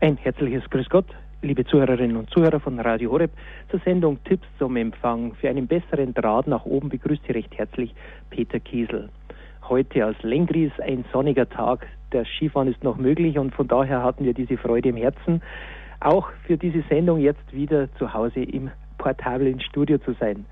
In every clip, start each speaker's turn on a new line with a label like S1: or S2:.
S1: Ein herzliches Grüß Gott, liebe Zuhörerinnen und Zuhörer von Radio Horeb. Zur Sendung Tipps zum Empfang für einen besseren Draht nach oben begrüßt Sie recht herzlich Peter Kiesel. Heute aus Lengries ein sonniger Tag. Der Skifahren ist noch möglich und von daher hatten wir diese Freude im Herzen, auch für diese Sendung jetzt wieder zu Hause im portablen Studio zu sein.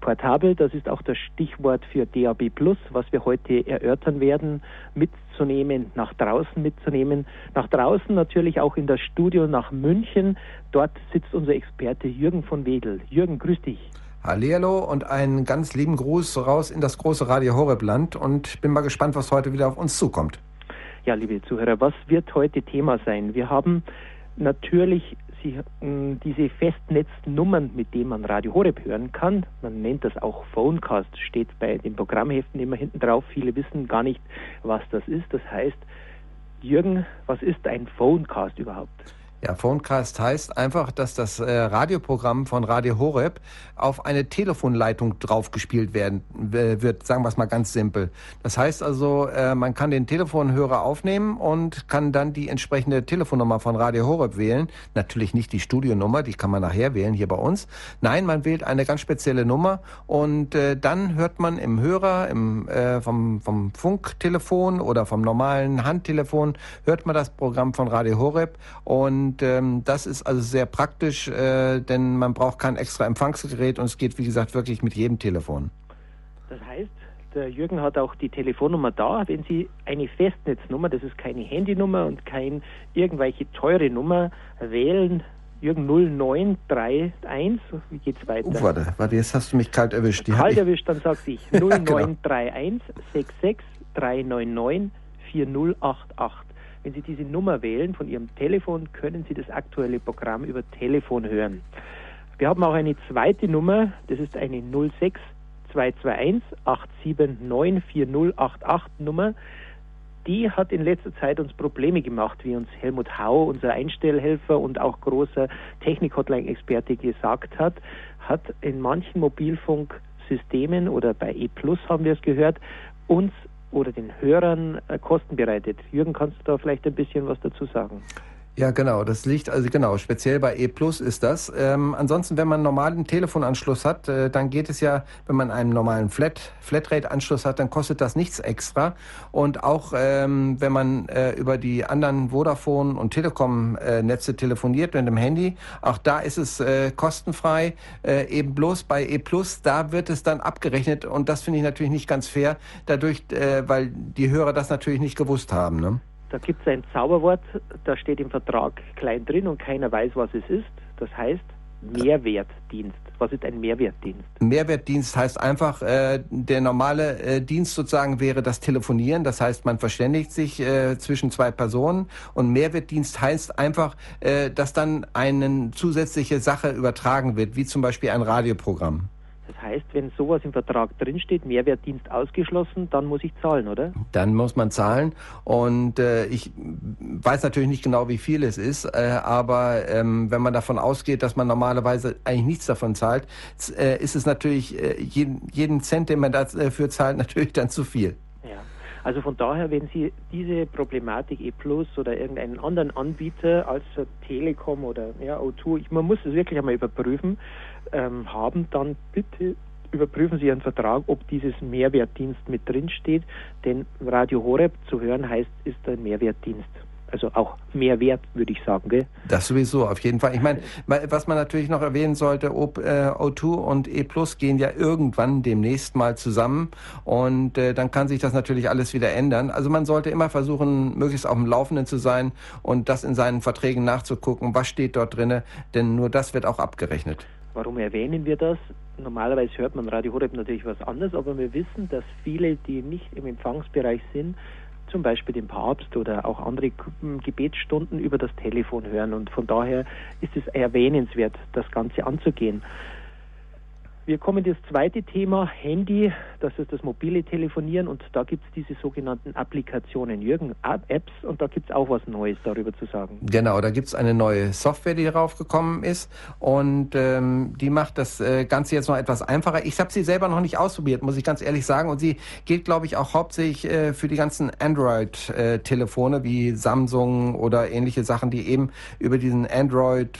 S1: Portabel, das ist auch das Stichwort für DAB Plus, was wir heute erörtern werden, mitzunehmen, nach draußen mitzunehmen. Nach draußen natürlich auch in das Studio nach München. Dort sitzt unser Experte Jürgen von Wedel. Jürgen, grüß dich.
S2: Hallihallo und einen ganz lieben Gruß raus in das große Radio Horrebland und bin mal gespannt, was heute wieder auf uns zukommt.
S1: Ja, liebe Zuhörer, was wird heute Thema sein? Wir haben natürlich Sie, diese Festnetznummern, mit denen man Radio Horeb hören kann, man nennt das auch Phonecast, steht bei den Programmheften immer hinten drauf. Viele wissen gar nicht, was das ist. Das heißt, Jürgen, was ist ein Phonecast überhaupt?
S2: Ja, Phonecast heißt einfach, dass das äh, Radioprogramm von Radio Horeb auf eine Telefonleitung draufgespielt werden wird, sagen wir es mal ganz simpel. Das heißt also, äh, man kann den Telefonhörer aufnehmen und kann dann die entsprechende Telefonnummer von Radio Horeb wählen. Natürlich nicht die Studionummer, die kann man nachher wählen hier bei uns. Nein, man wählt eine ganz spezielle Nummer und äh, dann hört man im Hörer, im, äh, vom, vom Funktelefon oder vom normalen Handtelefon, hört man das Programm von Radio Horeb und und ähm, das ist also sehr praktisch, äh, denn man braucht kein extra Empfangsgerät und es geht, wie gesagt, wirklich mit jedem Telefon.
S1: Das heißt, der Jürgen hat auch die Telefonnummer da. Wenn Sie eine Festnetznummer, das ist keine Handynummer und kein irgendwelche teure Nummer, wählen, Jürgen 0931, wie geht's weiter?
S2: Uh, warte, warte, jetzt hast du mich kalt erwischt.
S1: Die kalt erwischt, dann sag ich 0931 66 399 4088. Wenn Sie diese Nummer wählen von Ihrem Telefon, können Sie das aktuelle Programm über Telefon hören. Wir haben auch eine zweite Nummer, das ist eine 06221 879 4088 Nummer. Die hat in letzter Zeit uns Probleme gemacht, wie uns Helmut Hau, unser Einstellhelfer und auch großer Technik-Hotline-Experte gesagt hat, hat in manchen Mobilfunksystemen oder bei E Plus haben wir es gehört, uns oder den Hörern äh, Kosten bereitet. Jürgen, kannst du da vielleicht ein bisschen was dazu sagen?
S2: Ja, genau. Das liegt, also genau, speziell bei E Plus ist das. Ähm, ansonsten, wenn man einen normalen Telefonanschluss hat, äh, dann geht es ja, wenn man einen normalen Flat, Flatrate-Anschluss hat, dann kostet das nichts extra. Und auch ähm, wenn man äh, über die anderen Vodafone und Telekom-Netze telefoniert mit dem Handy, auch da ist es äh, kostenfrei. Äh, eben bloß bei E Plus, da wird es dann abgerechnet und das finde ich natürlich nicht ganz fair, dadurch, äh, weil die Hörer das natürlich nicht gewusst haben. Ne?
S1: Da gibt es ein Zauberwort, da steht im Vertrag klein drin und keiner weiß, was es ist. Das heißt Mehrwertdienst. Was ist ein Mehrwertdienst?
S2: Mehrwertdienst heißt einfach, äh, der normale äh, Dienst sozusagen wäre das Telefonieren. Das heißt, man verständigt sich äh, zwischen zwei Personen. Und Mehrwertdienst heißt einfach, äh, dass dann eine zusätzliche Sache übertragen wird, wie zum Beispiel ein Radioprogramm.
S1: Das heißt, wenn sowas im Vertrag drinsteht, Mehrwertdienst ausgeschlossen, dann muss ich zahlen, oder?
S2: Dann muss man zahlen. Und äh, ich weiß natürlich nicht genau, wie viel es ist, äh, aber ähm, wenn man davon ausgeht, dass man normalerweise eigentlich nichts davon zahlt, äh, ist es natürlich äh, jeden, jeden Cent, den man dafür zahlt, natürlich dann zu viel.
S1: Ja. Also von daher, wenn Sie diese Problematik E Plus oder irgendeinen anderen Anbieter als Telekom oder ja, O2, ich, man muss es wirklich einmal überprüfen, ähm, haben, dann bitte überprüfen Sie Ihren Vertrag, ob dieses Mehrwertdienst mit drin steht, denn Radio Horeb zu hören heißt, ist ein Mehrwertdienst. Also auch mehr würde ich sagen. Gell?
S2: Das sowieso, auf jeden Fall. Ich meine, was man natürlich noch erwähnen sollte, ob, äh, O2 und E Plus gehen ja irgendwann demnächst mal zusammen und äh, dann kann sich das natürlich alles wieder ändern. Also man sollte immer versuchen, möglichst auf dem Laufenden zu sein und das in seinen Verträgen nachzugucken, was steht dort drinne, denn nur das wird auch abgerechnet.
S1: Warum erwähnen wir das? Normalerweise hört man Radio Horeb natürlich was anderes, aber wir wissen, dass viele, die nicht im Empfangsbereich sind, zum Beispiel den Papst oder auch andere Gebetsstunden über das Telefon hören. Und von daher ist es erwähnenswert, das Ganze anzugehen. Wir kommen das zweite Thema, Handy, das ist das mobile Telefonieren und da gibt es diese sogenannten Applikationen, Jürgen, Apps und da gibt es auch was Neues darüber zu sagen.
S2: Genau, da gibt es eine neue Software, die darauf gekommen ist und ähm, die macht das äh, Ganze jetzt noch etwas einfacher. Ich habe sie selber noch nicht ausprobiert, muss ich ganz ehrlich sagen und sie gilt, glaube ich, auch hauptsächlich äh, für die ganzen Android-Telefone äh, wie Samsung oder ähnliche Sachen, die eben über diesen Android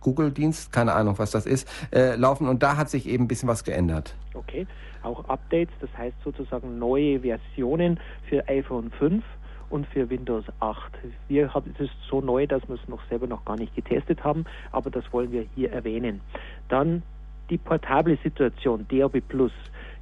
S2: Google-Dienst, keine Ahnung, was das ist, äh, laufen. Und da hat sich eben ein bisschen was geändert.
S1: Okay, auch Updates, das heißt sozusagen neue Versionen für iPhone 5 und für Windows 8. Wir haben es ist so neu, dass wir es noch selber noch gar nicht getestet haben, aber das wollen wir hier erwähnen. Dann die portable Situation, DAB Plus.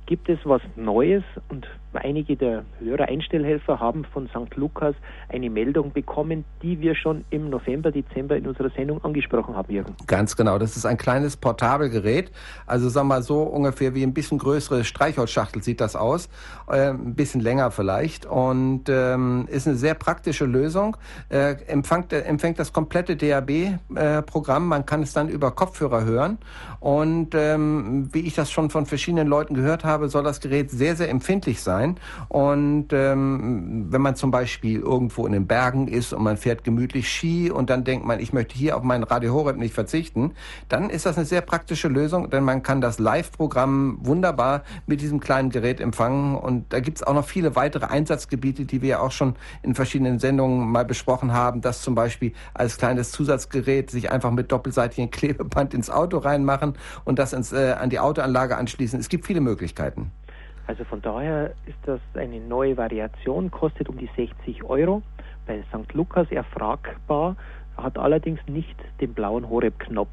S1: Gibt es was Neues und einige der Hörer Einstellhelfer haben von St. Lukas eine Meldung bekommen, die wir schon im November, Dezember in unserer Sendung angesprochen haben, Jürgen.
S2: Ganz genau. Das ist ein kleines Portabelgerät. Also sagen wir mal so ungefähr wie ein bisschen größere Streichholzschachtel sieht das aus. Äh, ein bisschen länger vielleicht. Und ähm, ist eine sehr praktische Lösung. Äh, empfängt, äh, empfängt das komplette DAB-Programm. Äh, Man kann es dann über Kopfhörer hören. Und ähm, wie ich das schon von verschiedenen Leuten gehört habe, soll das Gerät sehr, sehr empfindlich sein sein. Und ähm, wenn man zum Beispiel irgendwo in den Bergen ist und man fährt gemütlich Ski und dann denkt man, ich möchte hier auf meinen Radio Horeb nicht verzichten, dann ist das eine sehr praktische Lösung, denn man kann das Live-Programm wunderbar mit diesem kleinen Gerät empfangen. Und da gibt es auch noch viele weitere Einsatzgebiete, die wir ja auch schon in verschiedenen Sendungen mal besprochen haben, dass zum Beispiel als kleines Zusatzgerät sich einfach mit doppelseitigem Klebeband ins Auto reinmachen und das ins, äh, an die Autoanlage anschließen. Es gibt viele Möglichkeiten.
S1: Also von daher ist das eine neue Variation, kostet um die 60 Euro. Bei St. Lukas erfragbar, hat allerdings nicht den blauen Horeb-Knopf.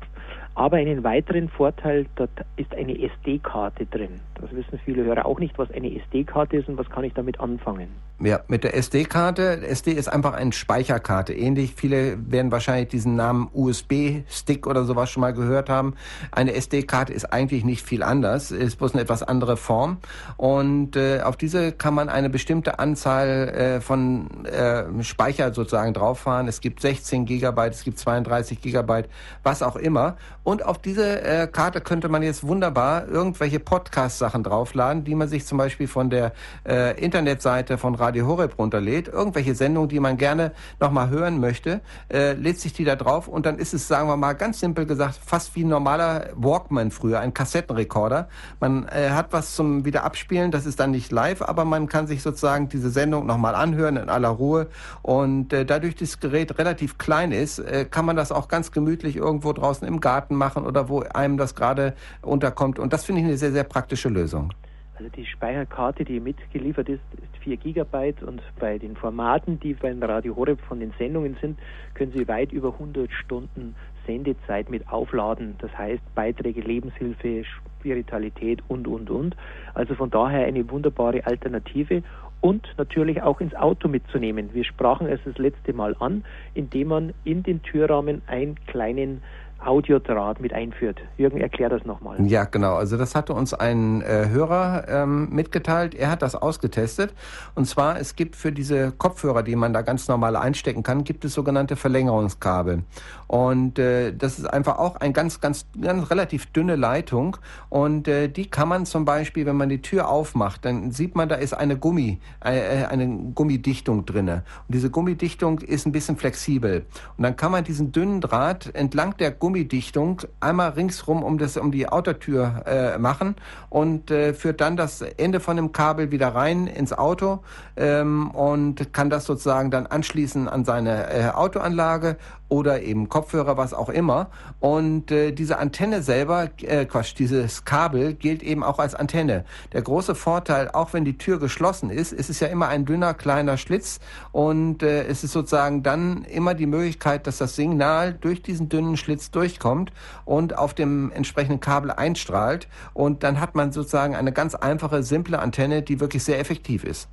S1: Aber einen weiteren Vorteil, dort ist eine SD-Karte drin. Das wissen viele Hörer auch nicht, was eine SD-Karte ist und was kann ich damit anfangen.
S2: Ja, mit der SD-Karte. SD ist einfach eine Speicherkarte. Ähnlich, viele werden wahrscheinlich diesen Namen USB-Stick oder sowas schon mal gehört haben. Eine SD-Karte ist eigentlich nicht viel anders, ist bloß eine etwas andere Form. Und äh, auf diese kann man eine bestimmte Anzahl äh, von äh, Speicher sozusagen drauffahren. Es gibt 16 Gigabyte, es gibt 32 Gigabyte, was auch immer. Und auf diese äh, Karte könnte man jetzt wunderbar irgendwelche Podcast-Sachen draufladen, die man sich zum Beispiel von der äh, Internetseite von Radio Horeb runterlädt. Irgendwelche Sendungen, die man gerne nochmal hören möchte, äh, lädt sich die da drauf und dann ist es, sagen wir mal, ganz simpel gesagt, fast wie ein normaler Walkman früher, ein Kassettenrekorder. Man äh, hat was zum wieder abspielen, das ist dann nicht live, aber man kann sich sozusagen diese Sendung nochmal anhören in aller Ruhe. Und äh, dadurch das Gerät relativ klein ist, äh, kann man das auch ganz gemütlich irgendwo draußen im Garten Daten machen oder wo einem das gerade unterkommt. Und das finde ich eine sehr, sehr praktische Lösung.
S1: Also die Speicherkarte, die mitgeliefert ist, ist 4 Gigabyte und bei den Formaten, die beim Radio Horeb von den Sendungen sind, können Sie weit über 100 Stunden Sendezeit mit aufladen. Das heißt Beiträge, Lebenshilfe, Spiritualität und, und, und. Also von daher eine wunderbare Alternative und natürlich auch ins Auto mitzunehmen. Wir sprachen es das letzte Mal an, indem man in den Türrahmen einen kleinen Audiodraht mit einführt. Jürgen, erklär das nochmal.
S2: Ja, genau. Also das hatte uns ein äh, Hörer ähm, mitgeteilt. Er hat das ausgetestet. Und zwar, es gibt für diese Kopfhörer, die man da ganz normal einstecken kann, gibt es sogenannte Verlängerungskabel. Und äh, das ist einfach auch ein ganz, ganz, ganz relativ dünne Leitung. Und äh, die kann man zum Beispiel, wenn man die Tür aufmacht, dann sieht man, da ist eine Gummi, äh, äh eine Gummidichtung drinne. Und diese Gummidichtung ist ein bisschen flexibel. Und dann kann man diesen dünnen Draht entlang der Gummidichtung einmal ringsrum um das, um die Autotür äh, machen und äh, führt dann das Ende von dem Kabel wieder rein ins Auto ähm, und kann das sozusagen dann anschließen an seine äh, Autoanlage oder eben Kopfhörer, was auch immer. Und äh, diese Antenne selber, äh, Quatsch, dieses Kabel gilt eben auch als Antenne. Der große Vorteil, auch wenn die Tür geschlossen ist, ist es ja immer ein dünner kleiner Schlitz und äh, es ist sozusagen dann immer die Möglichkeit, dass das Signal durch diesen dünnen Schlitz durchkommt und auf dem entsprechenden Kabel einstrahlt und dann hat man sozusagen eine ganz einfache, simple Antenne, die wirklich sehr effektiv ist.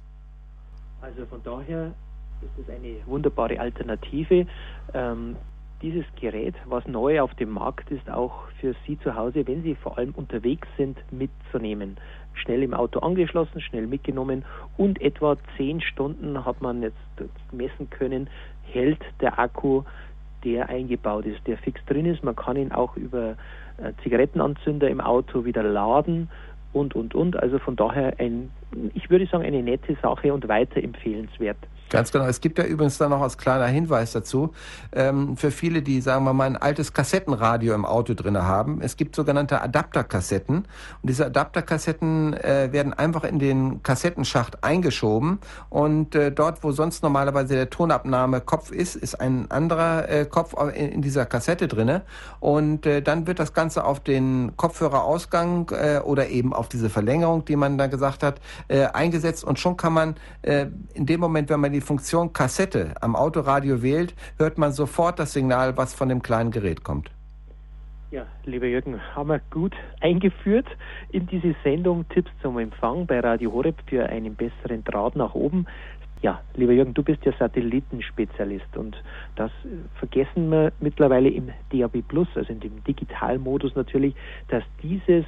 S1: Also von daher ist es eine wunderbare Alternative. Ähm, dieses Gerät, was neu auf dem Markt ist, auch für Sie zu Hause, wenn Sie vor allem unterwegs sind, mitzunehmen. Schnell im Auto angeschlossen, schnell mitgenommen und etwa zehn Stunden hat man jetzt messen können, hält der Akku der eingebaut ist, der fix drin ist. Man kann ihn auch über äh, Zigarettenanzünder im Auto wieder laden und, und, und. Also von daher ein, ich würde sagen, eine nette Sache und weiterempfehlenswert.
S2: Ganz genau. Es gibt ja übrigens dann noch als kleiner Hinweis dazu, ähm, für viele, die, sagen wir mal, ein altes Kassettenradio im Auto drin haben. Es gibt sogenannte Adapterkassetten. Und diese Adapterkassetten äh, werden einfach in den Kassettenschacht eingeschoben. Und äh, dort, wo sonst normalerweise der Tonabnahmekopf ist, ist ein anderer äh, Kopf in, in, dieser Kassette drinne. Und äh, dann wird das Ganze auf den Kopfhörerausgang äh, oder eben auf diese Verlängerung, die man da gesagt hat, äh, eingesetzt. Und schon kann man äh, in dem Moment, wenn man die Funktion Kassette am Autoradio wählt, hört man sofort das Signal, was von dem kleinen Gerät kommt.
S1: Ja, lieber Jürgen, haben wir gut eingeführt in diese Sendung Tipps zum Empfang bei Radio Horeb für einen besseren Draht nach oben. Ja, lieber Jürgen, du bist ja Satellitenspezialist und das vergessen wir mittlerweile im DAB Plus, also in dem Digitalmodus natürlich, dass dieses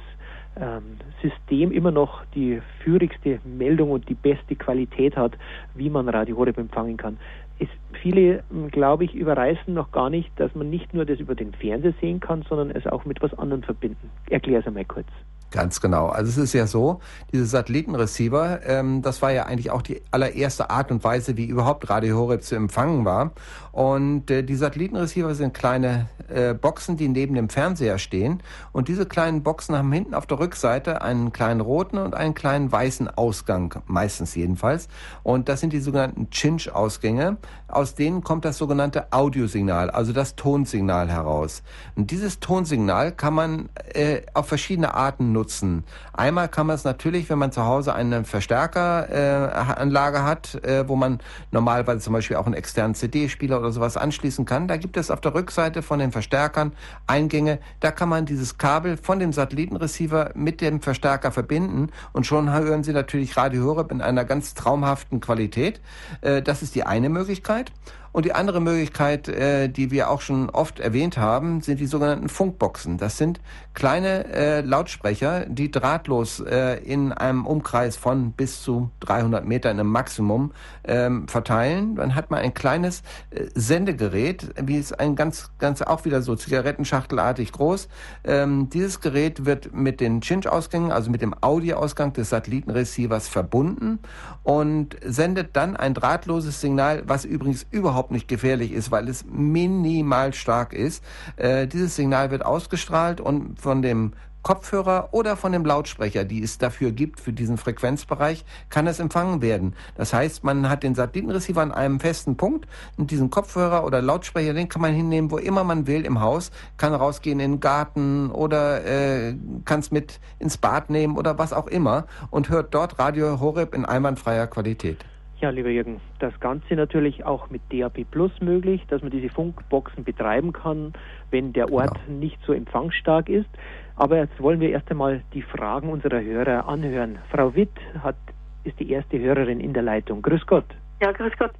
S1: System immer noch die führigste Meldung und die beste Qualität hat, wie man Radio Horeb empfangen kann. Es, viele, hm, glaube ich, überreißen noch gar nicht, dass man nicht nur das über den Fernseher sehen kann, sondern es auch mit was anderem verbinden. Erklär es einmal kurz.
S2: Ganz genau. Also es ist ja so, diese Satellitenreceiver, ähm, das war ja eigentlich auch die allererste Art und Weise, wie überhaupt Radio Horeb zu empfangen war. Und äh, die Satellitenreceiver sind kleine äh, Boxen, die neben dem Fernseher stehen. Und diese kleinen Boxen haben hinten auf der Rückseite einen kleinen roten und einen kleinen weißen Ausgang, meistens jedenfalls. Und das sind die sogenannten Chinch-Ausgänge. Aus denen kommt das sogenannte Audiosignal, also das Tonsignal heraus. Und dieses Tonsignal kann man äh, auf verschiedene Arten nutzen. Einmal kann man es natürlich, wenn man zu Hause eine Verstärkeranlage äh, hat, äh, wo man normalerweise zum Beispiel auch einen externen CD-Spieler oder sowas anschließen kann. Da gibt es auf der Rückseite von den Verstärkern Eingänge. Da kann man dieses Kabel von dem Satellitenreceiver mit dem Verstärker verbinden und schon hören Sie natürlich Radio Horeb in einer ganz traumhaften Qualität. Äh, das ist die eine Möglichkeit. Und die andere Möglichkeit, äh, die wir auch schon oft erwähnt haben, sind die sogenannten Funkboxen. Das sind kleine äh, Lautsprecher, die drahtlos äh, in einem Umkreis von bis zu 300 Metern im Maximum ähm, verteilen. Dann hat man ein kleines äh, Sendegerät, wie es ein ganz, ganz auch wieder so Zigarettenschachtelartig groß. Ähm, dieses Gerät wird mit den Chinch-Ausgängen, also mit dem Audioausgang des Satellitenreceivers verbunden und sendet dann ein drahtloses Signal, was übrigens überhaupt überhaupt nicht gefährlich ist, weil es minimal stark ist. Äh, dieses Signal wird ausgestrahlt und von dem Kopfhörer oder von dem Lautsprecher, die es dafür gibt, für diesen Frequenzbereich, kann es empfangen werden. Das heißt, man hat den Satellitenreceiver an einem festen Punkt und diesen Kopfhörer oder Lautsprecher, den kann man hinnehmen, wo immer man will im Haus, kann rausgehen in den Garten oder äh, kann es mit ins Bad nehmen oder was auch immer und hört dort Radio Horeb in einwandfreier Qualität.
S1: Ja, lieber Jürgen, das Ganze natürlich auch mit DAB Plus möglich, dass man diese Funkboxen betreiben kann, wenn der Ort genau. nicht so empfangsstark ist. Aber jetzt wollen wir erst einmal die Fragen unserer Hörer anhören. Frau Witt hat, ist die erste Hörerin in der Leitung. Grüß Gott.
S3: Ja, grüß Gott.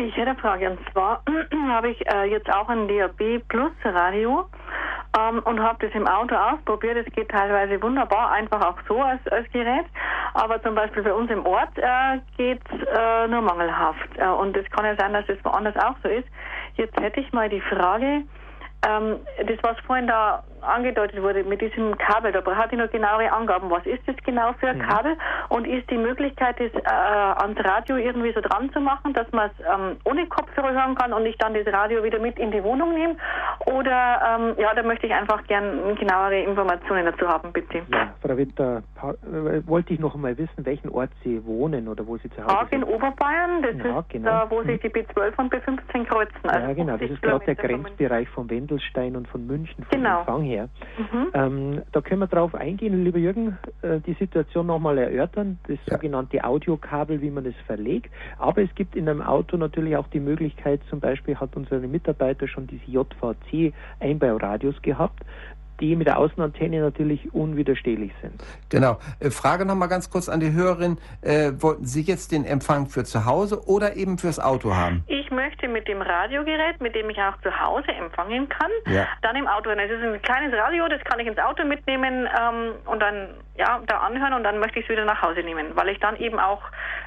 S3: Ich hätte eine Frage. Und zwar habe ich äh, jetzt auch ein DAB Plus Radio ähm, und habe das im Auto ausprobiert. Es geht teilweise wunderbar, einfach auch so als, als Gerät. Aber zum Beispiel bei uns im Ort äh, geht es äh, nur mangelhaft. Äh, und es kann ja sein, dass es woanders auch so ist. Jetzt hätte ich mal die Frage, ähm, das, was vorhin da angedeutet wurde mit diesem Kabel, da hatte ich noch genauere Angaben. Was ist das genau für ein mhm. Kabel? Und ist die Möglichkeit, das äh, ans Radio irgendwie so dran zu machen, dass man es ähm, ohne Kopfhörer hören kann und ich dann das Radio wieder mit in die Wohnung nehme? Oder, ähm, ja, da möchte ich einfach gern genauere Informationen dazu haben, bitte.
S1: Ja, Frau Witter, äh, wollte ich noch einmal wissen, welchen Ort Sie wohnen oder wo Sie zu Hause
S3: Haag sind. in Oberbayern, das ja, ist genau. da, wo sich mhm. die B12 und B15 kreuzen.
S1: Also ja, genau, das ist gerade der Grenzbereich von Wendelstein und von München, von
S3: genau.
S1: Empfang her. Mhm. Ähm, da können wir drauf eingehen, lieber Jürgen, äh, die Situation nochmal erörtern, das ja. sogenannte Audiokabel, wie man es verlegt. Aber es gibt in einem Auto natürlich auch die Möglichkeit, zum Beispiel hat unsere Mitarbeiter schon diese JVC-Einbauradios gehabt die mit der Außenantenne natürlich unwiderstehlich sind.
S2: Genau. Äh, Frage nochmal ganz kurz an die Hörerin. Äh, wollten Sie jetzt den Empfang für zu Hause oder eben fürs Auto haben?
S3: Ich möchte mit dem Radiogerät, mit dem ich auch zu Hause empfangen kann, ja. dann im Auto. Es ist ein kleines Radio, das kann ich ins Auto mitnehmen ähm, und dann ja, da anhören und dann möchte ich es wieder nach Hause nehmen, weil ich dann eben auch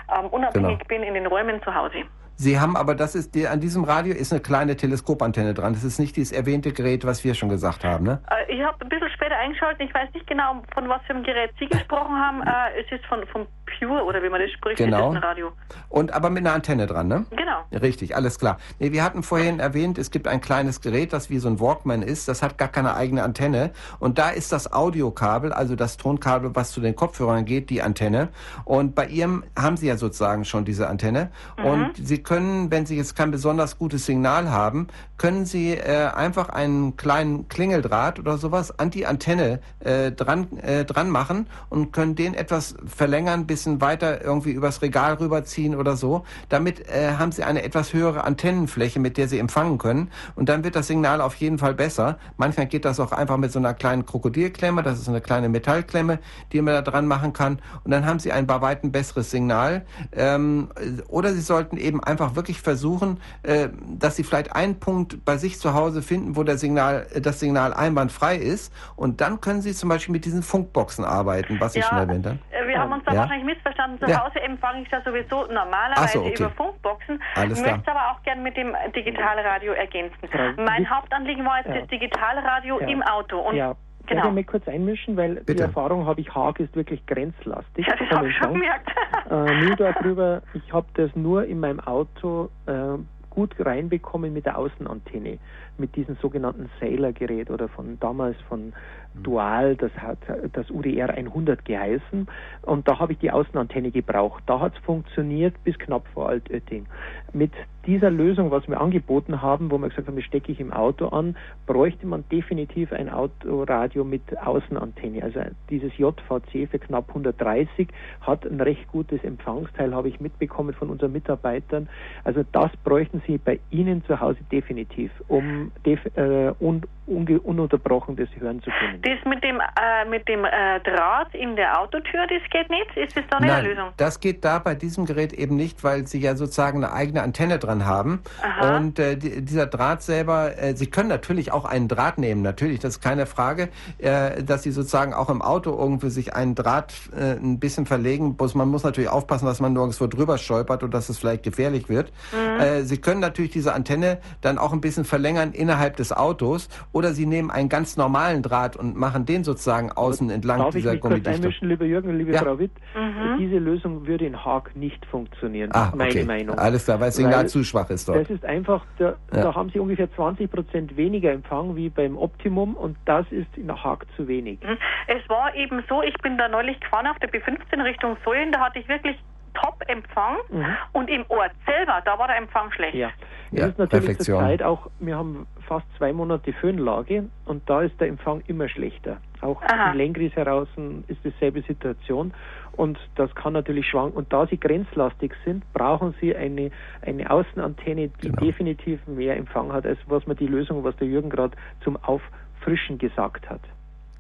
S3: ähm, unabhängig genau. bin in den Räumen zu Hause.
S2: Sie haben aber, das ist, die, an diesem Radio ist eine kleine Teleskopantenne dran. Das ist nicht dieses erwähnte Gerät, was wir schon gesagt haben, ne?
S3: Äh, ich habe ein bisschen später eingeschaltet. Ich weiß nicht genau, von was für einem Gerät Sie gesprochen haben. Äh, es ist von, von Pure oder wie man das spricht.
S2: Genau.
S3: Das Radio.
S2: Und aber mit einer Antenne dran, ne?
S3: Genau.
S2: Richtig, alles klar. Nee, wir hatten vorhin erwähnt, es gibt ein kleines Gerät, das wie so ein Walkman ist. Das hat gar keine eigene Antenne. Und da ist das Audiokabel, also das Tonkabel, was zu den Kopfhörern geht, die Antenne. Und bei Ihrem haben Sie ja sozusagen schon diese Antenne.
S3: Mhm.
S2: Und Sie können, wenn Sie jetzt kein besonders gutes Signal haben, können Sie äh, einfach einen kleinen Klingeldraht oder sowas an die Antenne äh, dran, äh, dran machen und können den etwas verlängern, bisschen weiter irgendwie übers Regal rüberziehen oder so. Damit äh, haben Sie eine etwas höhere Antennenfläche, mit der Sie empfangen können. Und dann wird das Signal auf jeden Fall besser. Manchmal geht das auch einfach mit so einer kleinen Krokodilklemme. Das ist eine kleine Metallklemme, die man da dran machen kann. Und dann haben Sie ein bei weitem besseres Signal. Ähm, oder Sie sollten eben einfach wirklich versuchen, äh, dass Sie vielleicht einen Punkt bei sich zu Hause finden, wo der Signal, äh, das Signal einwandfrei ist. Und dann können Sie zum Beispiel mit diesen Funkboxen arbeiten, was ich
S3: Ja,
S2: schon erwähnt habe.
S3: äh, wir haben uns da
S2: Ja.
S3: wahrscheinlich missverstanden. Zu
S2: Ja.
S3: Hause empfange ich das sowieso normalerweise
S2: so, okay.
S3: über Funkboxen.
S2: Alles
S3: Ich
S2: klar.
S3: möchte es aber auch gern mit dem Digitalradio ergänzen. Mein Hauptanliegen war jetzt
S1: Ja.
S3: das Digitalradio
S1: Ja.
S3: im Auto. Und
S1: ja,
S3: genau.
S1: Darf ich mich kurz einmischen, weil
S2: Bitte.
S1: die Erfahrung habe ich, Haag ist wirklich grenzlastig.
S3: Ja, das habe ich schon gemerkt.
S1: Äh, nur darüber, ich habe das nur in meinem Auto äh, gut reinbekommen mit der Außenantenne, mit diesem sogenannten Sailor-Gerät oder von damals von Dual, das hat das UDR 100 geheißen und da habe ich die Außenantenne gebraucht. Da hat es funktioniert bis knapp vor Altötting. Mit dieser Lösung, was wir angeboten haben, wo wir gesagt haben, das stecke ich im Auto an, bräuchte man definitiv ein Autoradio mit Außenantenne. Also dieses JVC für knapp 130 hat ein recht gutes Empfangsteil, habe ich mitbekommen von unseren Mitarbeitern. Also das bräuchten Sie bei Ihnen zu Hause definitiv, um äh, un unge ununterbrochen das hören zu können.
S3: Das mit dem, äh, mit dem äh, Draht in der Autotür, das geht nicht? Ist das da nicht eine
S2: Nein,
S3: Lösung?
S2: das geht da bei diesem Gerät eben nicht, weil Sie ja sozusagen eine eigene Antenne dran haben.
S3: Aha.
S2: Und äh, die, dieser Draht selber, äh, Sie können natürlich auch einen Draht nehmen, natürlich, das ist keine Frage, äh, dass Sie sozusagen auch im Auto irgendwo sich einen Draht äh, ein bisschen verlegen. Bloß man muss natürlich aufpassen, dass man nirgendwo drüber stolpert und dass es vielleicht gefährlich wird.
S3: Mhm.
S2: Äh, Sie können natürlich diese Antenne dann auch ein bisschen verlängern innerhalb des Autos oder Sie nehmen einen ganz normalen Draht und machen den sozusagen außen entlang
S1: Darf ich
S2: dieser
S1: mich kurz einmischen, lieber Jürgen liebe
S2: Ja.
S1: Frau Witt?
S3: Mhm.
S1: Diese Lösung würde in Haag nicht funktionieren,
S2: Ah,
S1: meine
S2: okay.
S1: Meinung.
S2: Alles klar, weil das Signal
S1: Weil
S2: zu schwach ist dort.
S1: Das ist einfach, da,
S2: Ja.
S1: da haben Sie ungefähr 20 Prozent weniger Empfang wie beim Optimum und das ist in Haag zu wenig.
S3: Mhm. Es war eben so, ich bin da neulich gefahren auf der B15 Richtung Säulen, da hatte ich wirklich Top-Empfang
S1: Mhm.
S3: und im Ort selber, da war der Empfang schlecht.
S1: Ja. Es
S2: Ja,
S1: ist natürlich
S2: Perfektion.
S1: zur Zeit auch, wir haben fast zwei Monate Föhnlage und da ist der Empfang immer schlechter. Auch
S3: Aha.
S1: in Lengris heraus ist dieselbe Situation und das kann natürlich schwanken. Und da sie grenzlastig sind, brauchen sie eine, eine Außenantenne, die
S2: Genau.
S1: definitiv mehr Empfang hat, als was man die Lösung, was der Jürgen gerade zum Auffrischen gesagt hat.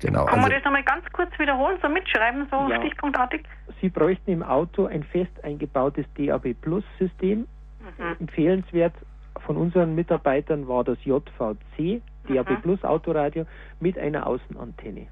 S2: Genau.
S3: Kann
S2: Also,
S3: man das nochmal ganz kurz wiederholen, so mitschreiben, so
S1: Ja.
S3: stichpunktartig?
S1: Sie bräuchten im Auto ein fest eingebautes DAB Plus System.
S3: Mhm.
S1: Empfehlenswert von unseren Mitarbeitern war das JVC, DAB
S3: Mhm.
S1: Plus Autoradio mit einer Außenantenne.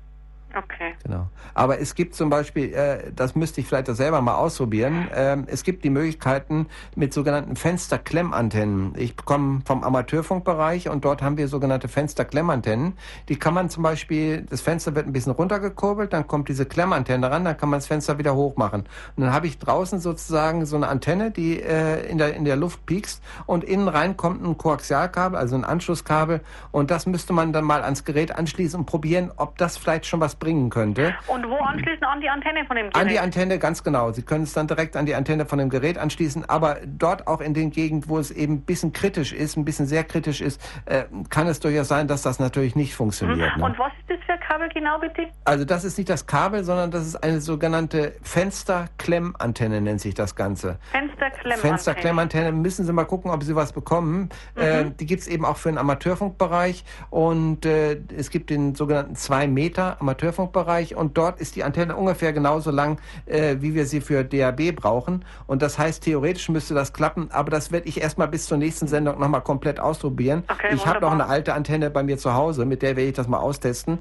S3: Okay.
S2: Genau. Aber es gibt zum Beispiel, äh, das müsste ich vielleicht selber mal ausprobieren, ähm, es gibt die Möglichkeiten mit sogenannten Fensterklemmantennen. Ich komme vom Amateurfunkbereich und dort haben wir sogenannte Fensterklemmantennen. Die kann man zum Beispiel, das Fenster wird ein bisschen runtergekurbelt, dann kommt diese Klemmantenne ran, dann kann man das Fenster wieder hoch machen. Und dann habe ich draußen sozusagen so eine Antenne, die äh, in, der, in der Luft piekst und innen rein kommt ein Koaxialkabel, also ein Anschlusskabel und das müsste man dann mal ans Gerät anschließen und probieren, ob das vielleicht schon was bringen könnte.
S3: Und wo anschließen an die Antenne von dem Gerät?
S2: An die Antenne, ganz genau. Sie können es dann direkt an die Antenne von dem Gerät anschließen, aber dort auch in den Gegenden, wo es eben ein bisschen kritisch ist, ein bisschen sehr kritisch ist, äh, kann es durchaus sein, dass das natürlich nicht funktioniert. Ne?
S3: Und was ist das für ein Kabel genau, bitte?
S2: Also das ist nicht das Kabel, sondern das ist eine sogenannte Fensterklemmantenne, nennt sich das Ganze.
S3: Fensterklemmantenne.
S2: Fensterklemmantenne, müssen Sie mal gucken, ob Sie was bekommen. Äh, die gibt's eben auch für den Amateurfunkbereich und äh, es gibt den sogenannten 2 Meter Amateurfunkbereich und dort ist die Antenne ungefähr genauso lang, äh, wie wir sie für DAB brauchen. Und das heißt, theoretisch müsste das klappen, aber das werde ich erstmal bis zur nächsten Sendung nochmal komplett ausprobieren.
S3: Okay,
S2: ich habe noch eine alte Antenne bei mir zu Hause, mit der werde ich das mal austesten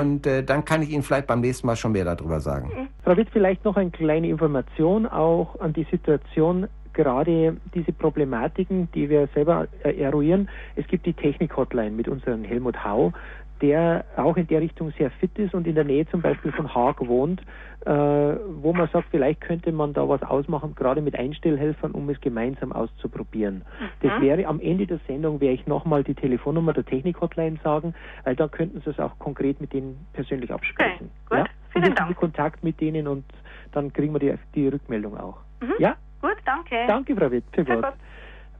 S2: und äh, dann kann ich Ihnen vielleicht beim nächsten Mal schon mehr darüber sagen.
S1: Frau Witt, vielleicht noch eine kleine Information auch an die Situation. gerade diese Problematiken, die wir selber äh, eruieren. Es gibt die Technik-Hotline mit unserem Helmut Hau, der auch in der Richtung sehr fit ist und in der Nähe zum Beispiel von Haag wohnt, äh, wo man sagt, vielleicht könnte man da was ausmachen, gerade mit Einstellhelfern, um es gemeinsam auszuprobieren. Mhm. Das wäre am Ende der Sendung, werde ich nochmal die Telefonnummer der Technik-Hotline sagen, weil da könnten Sie es auch konkret mit denen persönlich absprechen.
S3: Okay, gut. Ja? Vielen
S1: Dank. Kontakt mit denen und dann kriegen wir die, die Rückmeldung auch.
S3: Mhm. Ja? Gut, danke.
S1: Danke, Frau Witt.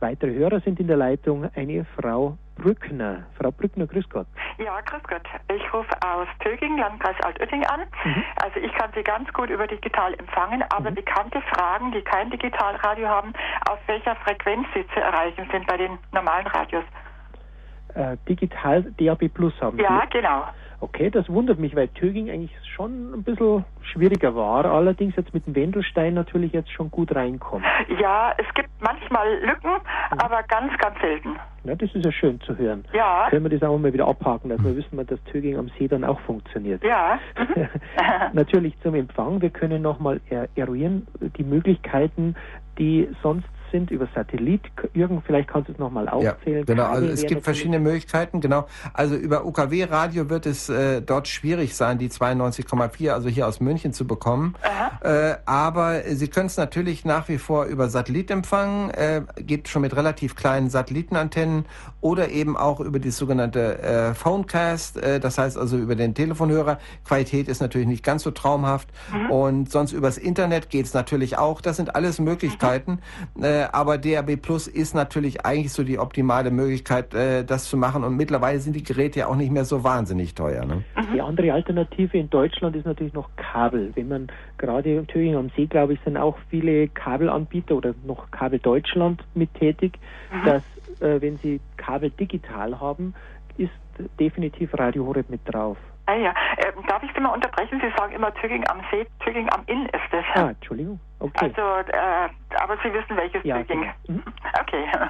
S1: Weitere Hörer sind in der Leitung eine Frau Brückner. Frau Brückner, grüß Gott.
S4: Ja, grüß Gott. Ich rufe aus Töging, Landkreis Altötting an. Mhm. Also ich kann Sie ganz gut über digital empfangen, aber mhm. bekannte Fragen, die kein Digitalradio haben, auf welcher Frequenz Sie zu erreichen sind bei den normalen Radios.
S1: Äh, digital DAB Plus haben
S4: Ja, Sie. genau.
S1: Okay, das wundert mich, weil Töging eigentlich schon ein bisschen schwieriger war, allerdings jetzt mit dem Wendelstein natürlich jetzt schon gut reinkommt.
S4: Ja, es gibt manchmal Lücken, mhm. aber ganz, ganz selten.
S1: Ja, das ist ja schön zu hören.
S4: Ja.
S1: Können wir das auch mal wieder abhaken, dass wir wissen, dass Töging am See dann auch funktioniert.
S4: Ja.
S1: Mhm. natürlich zum Empfang. Wir können nochmal eruieren die Möglichkeiten, die sonst sind über Satellit. Jürgen, vielleicht kannst du es nochmal aufzählen.
S2: Ja, genau, also es gibt verschiedene Möglichkeiten, genau. Also über UKW-Radio wird es äh, dort schwierig sein, die 92,4, also hier aus München zu bekommen. Äh, aber Sie können es natürlich nach wie vor über Satellit empfangen, äh, geht schon mit relativ kleinen Satellitenantennen oder eben auch über die sogenannte äh, Phonecast, äh, das heißt also über den Telefonhörer. Qualität ist natürlich nicht ganz so traumhaft mhm. und sonst übers Internet geht es natürlich auch. Das sind alles Möglichkeiten. Mhm. Äh, aber DAB Plus ist natürlich eigentlich so die optimale Möglichkeit, äh, das zu machen. Und mittlerweile sind die Geräte ja auch nicht mehr so wahnsinnig teuer. Ne?
S1: Mhm. Die andere Alternative in Deutschland ist natürlich noch Kabel. Wenn man gerade in Thüringen am See, glaube ich, sind auch viele Kabelanbieter oder noch Kabel Deutschland mit tätig, mhm. dass äh, wenn sie Kabel digital haben, ist definitiv Radio Horeb mit drauf.
S4: Ah ja, äh, darf ich Sie mal unterbrechen? Sie sagen immer Tüging am See, Tüging am Inn ist es.
S1: Ah, Entschuldigung. Okay.
S4: Also, äh, aber Sie wissen, welches ja, Tüging. Genau. Mhm. Okay.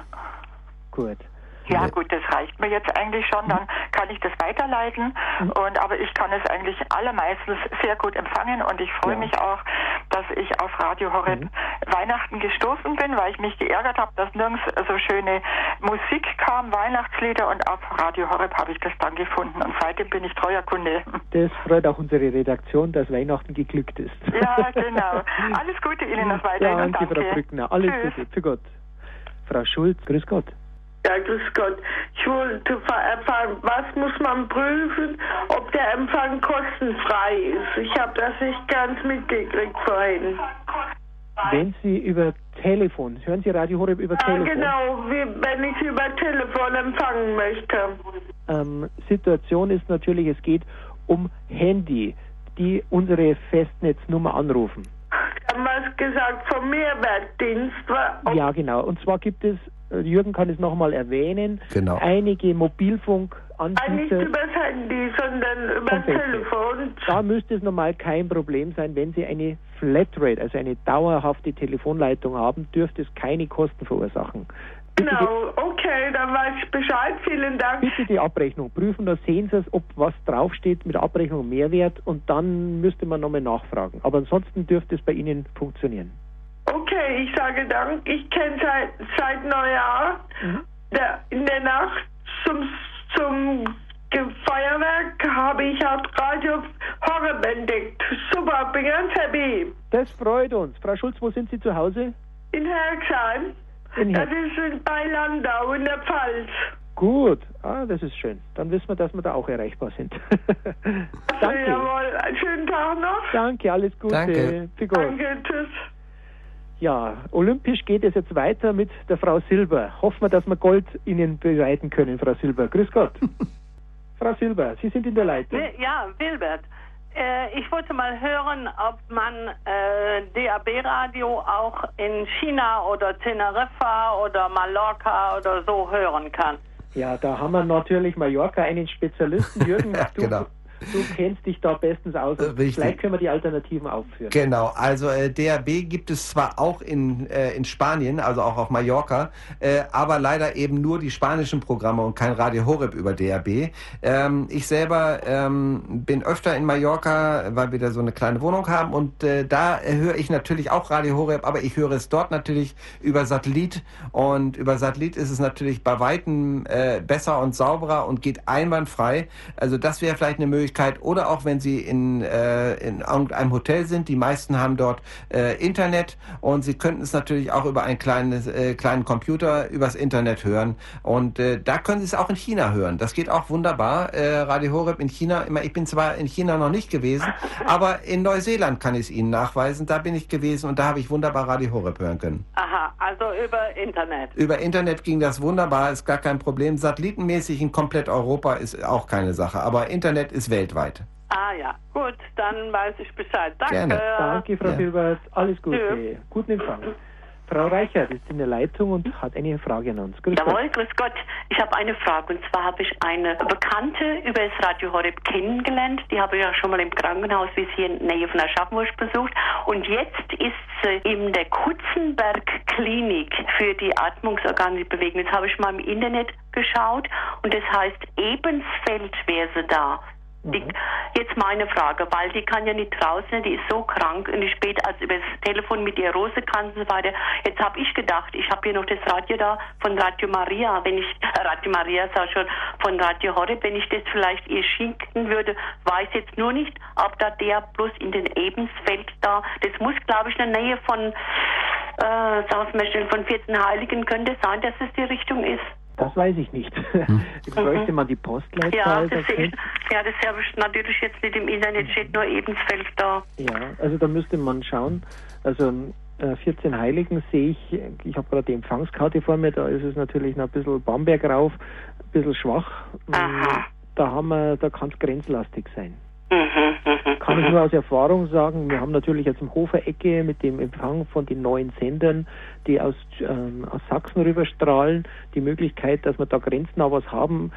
S1: Gut.
S4: Ja gut, das reicht mir jetzt eigentlich schon. Dann kann ich das weiterleiten. Mhm. Und aber ich kann es eigentlich allermeistens sehr gut empfangen und ich freue ja. mich auch, dass ich auf Radio Horeb mhm. Weihnachten gestoßen bin, weil ich mich geärgert habe, dass nirgends so schöne Musik kam, Weihnachtslieder und auf Radio Horeb habe ich das dann gefunden und seitdem bin ich treuer Kunde.
S1: Das freut auch unsere Redaktion, dass Weihnachten geglückt ist.
S4: Ja, genau. Alles Gute Ihnen noch weiterhin.
S1: Ja, danke, Frau Brückner. Alles Tschüss. Gute. Für Gott. Frau Schulz, grüß Gott.
S5: Ja, grüß Gott. Ich wollte erfahren, was muss man prüfen, ob der Empfang kostenfrei ist. Ich habe das nicht ganz mitgekriegt vorhin.
S1: Wenn Sie über Telefon, hören Sie Radio Horeb über
S5: ja,
S1: Telefon?
S5: genau, wie, wenn ich über Telefon empfangen möchte.
S1: Ähm, Situation ist natürlich, es geht um Handy, die unsere Festnetznummer anrufen.
S5: Es gesagt, vom Mehrwertdienst?
S1: Ja, genau. Und zwar gibt es äh, Jürgen kann es nochmal erwähnen,
S2: genau.
S1: einige Mobilfunkanbieter.
S5: Nicht übers Handy, sondern übers Telefon.
S1: Da müsste es normal kein Problem sein, wenn Sie eine Flatrate, also eine dauerhafte Telefonleitung haben, dürfte es keine Kosten verursachen.
S5: Genau, okay, dann weiß ich Bescheid. Vielen Dank.
S1: Bitte die Abrechnung prüfen, da sehen Sie es, ob was draufsteht mit Abrechnung und Mehrwert und dann müsste man nochmal nachfragen. Aber ansonsten dürfte es bei Ihnen funktionieren.
S5: Okay, ich sage Dank. Ich kenne seit, seit Neujahr mhm. der, in der Nacht zum, zum Feuerwerk habe ich auch Radio Horror entdeckt. Super, bin ganz happy.
S1: Das freut uns. Frau Schulz, wo sind Sie zu Hause?
S5: In Herxheim. Das ist bei Landau in der Pfalz.
S1: Gut, ah, das ist schön. Dann wissen wir, dass wir da auch erreichbar sind.
S5: Danke. Jawohl, einen schönen Tag noch.
S1: Danke, alles Gute.
S2: Danke.
S5: Danke, tschüss.
S1: Ja, olympisch geht es jetzt weiter mit der Frau Silber. Hoffen wir, dass wir Gold Ihnen bereiten können, Frau Silber. Grüß Gott. Frau Silber, Sie sind in der Leitung.
S6: Ja, Wilbert. Äh, ich wollte mal hören, ob man äh, DAB-Radio auch in China oder Teneriffa oder Mallorca oder so hören kann.
S1: Ja, da haben wir natürlich Mallorca einen Spezialisten, Jürgen.
S2: ja, genau.
S1: Du kennst dich da bestens aus.
S2: Richtig.
S1: Vielleicht können wir die Alternativen aufführen.
S2: Genau, also äh, DAB gibt es zwar auch in, äh, in Spanien, also auch auf Mallorca, äh, aber leider eben nur die spanischen Programme und kein Radio Horeb über DAB. Ähm, ich selber ähm, bin öfter in Mallorca, weil wir da so eine kleine Wohnung haben und äh, da höre ich natürlich auch Radio Horeb, aber ich höre es dort natürlich über Satellit und über Satellit ist es natürlich bei Weitem äh, besser und sauberer und geht einwandfrei. Also das wäre vielleicht eine Möglichkeit oder auch wenn Sie in, äh, in irgendeinem Hotel sind, die meisten haben dort äh, Internet und Sie könnten es natürlich auch über einen kleinen, äh, kleinen Computer übers Internet hören und äh, da können Sie es auch in China hören. Das geht auch wunderbar. Äh, Radio Horeb in China, immer, ich bin zwar in China noch nicht gewesen, aber in Neuseeland kann ich es Ihnen nachweisen. Da bin ich gewesen und da habe ich wunderbar Radio Horeb hören können.
S6: Aha, also über Internet.
S2: Über Internet ging das wunderbar, ist gar kein Problem. Satellitenmäßig in komplett Europa ist auch keine Sache, aber Internet ist weltweit.
S6: Ah ja, gut, dann weiß ich Bescheid. Danke.
S2: Gerne.
S1: Danke, Frau
S2: Ja.
S1: Filbert. Alles Gute.
S6: Ja.
S1: Guten Empfang. Frau Reichert ist in der Leitung und hat eine Frage an uns. Grüß Gott.
S7: Jawohl, grüß Gott. Ich habe eine Frage und zwar habe ich eine Bekannte über das Radio Horeb kennengelernt. Die habe ich ja schon mal im Krankenhaus, wie sie in der Nähe von Aschaffenburg besucht. Und jetzt ist sie in der Kutzenberg Klinik für die Atmungsorgane bewegen. Jetzt habe ich mal im Internet geschaut und das heißt Ebensfeld wäre sie da. Die, jetzt meine Frage, weil die kann ja nicht draußen, die ist so krank und die spät als über das Telefon mit ihr Rose kann und so weiter. Jetzt habe ich gedacht, ich habe hier noch das Radio da von Radio Maria, wenn ich Radio Maria sag schon von Radio Horeb, wenn ich das vielleicht ihr schicken würde, weiß jetzt nur nicht, ob da der bloß in den Ebensfeld da, das muss glaube ich in der Nähe von äh, von 14 Heiligen könnte sein, dass es die Richtung ist.
S1: Das weiß ich nicht. Jetzt bräuchte man die Postleitzahl.
S7: Ja, das
S1: könnt-
S7: Ja, das habe ich natürlich jetzt nicht im Internet, steht nur Ebensfeld da.
S1: Ja, also da müsste man schauen. Also äh, 14 Heiligen sehe ich, ich habe gerade die Empfangskarte vor mir, da ist es natürlich noch ein bisschen Bamberg rauf, ein bisschen schwach.
S7: Aha.
S1: Da haben wir, da kann es grenzlastig sein. Kann ich nur aus Erfahrung sagen, wir haben natürlich jetzt im Hofer-Ecke mit dem Empfang von den neuen Sendern, die aus, ähm, aus Sachsen rüberstrahlen, die Möglichkeit, dass wir da grenznah was haben,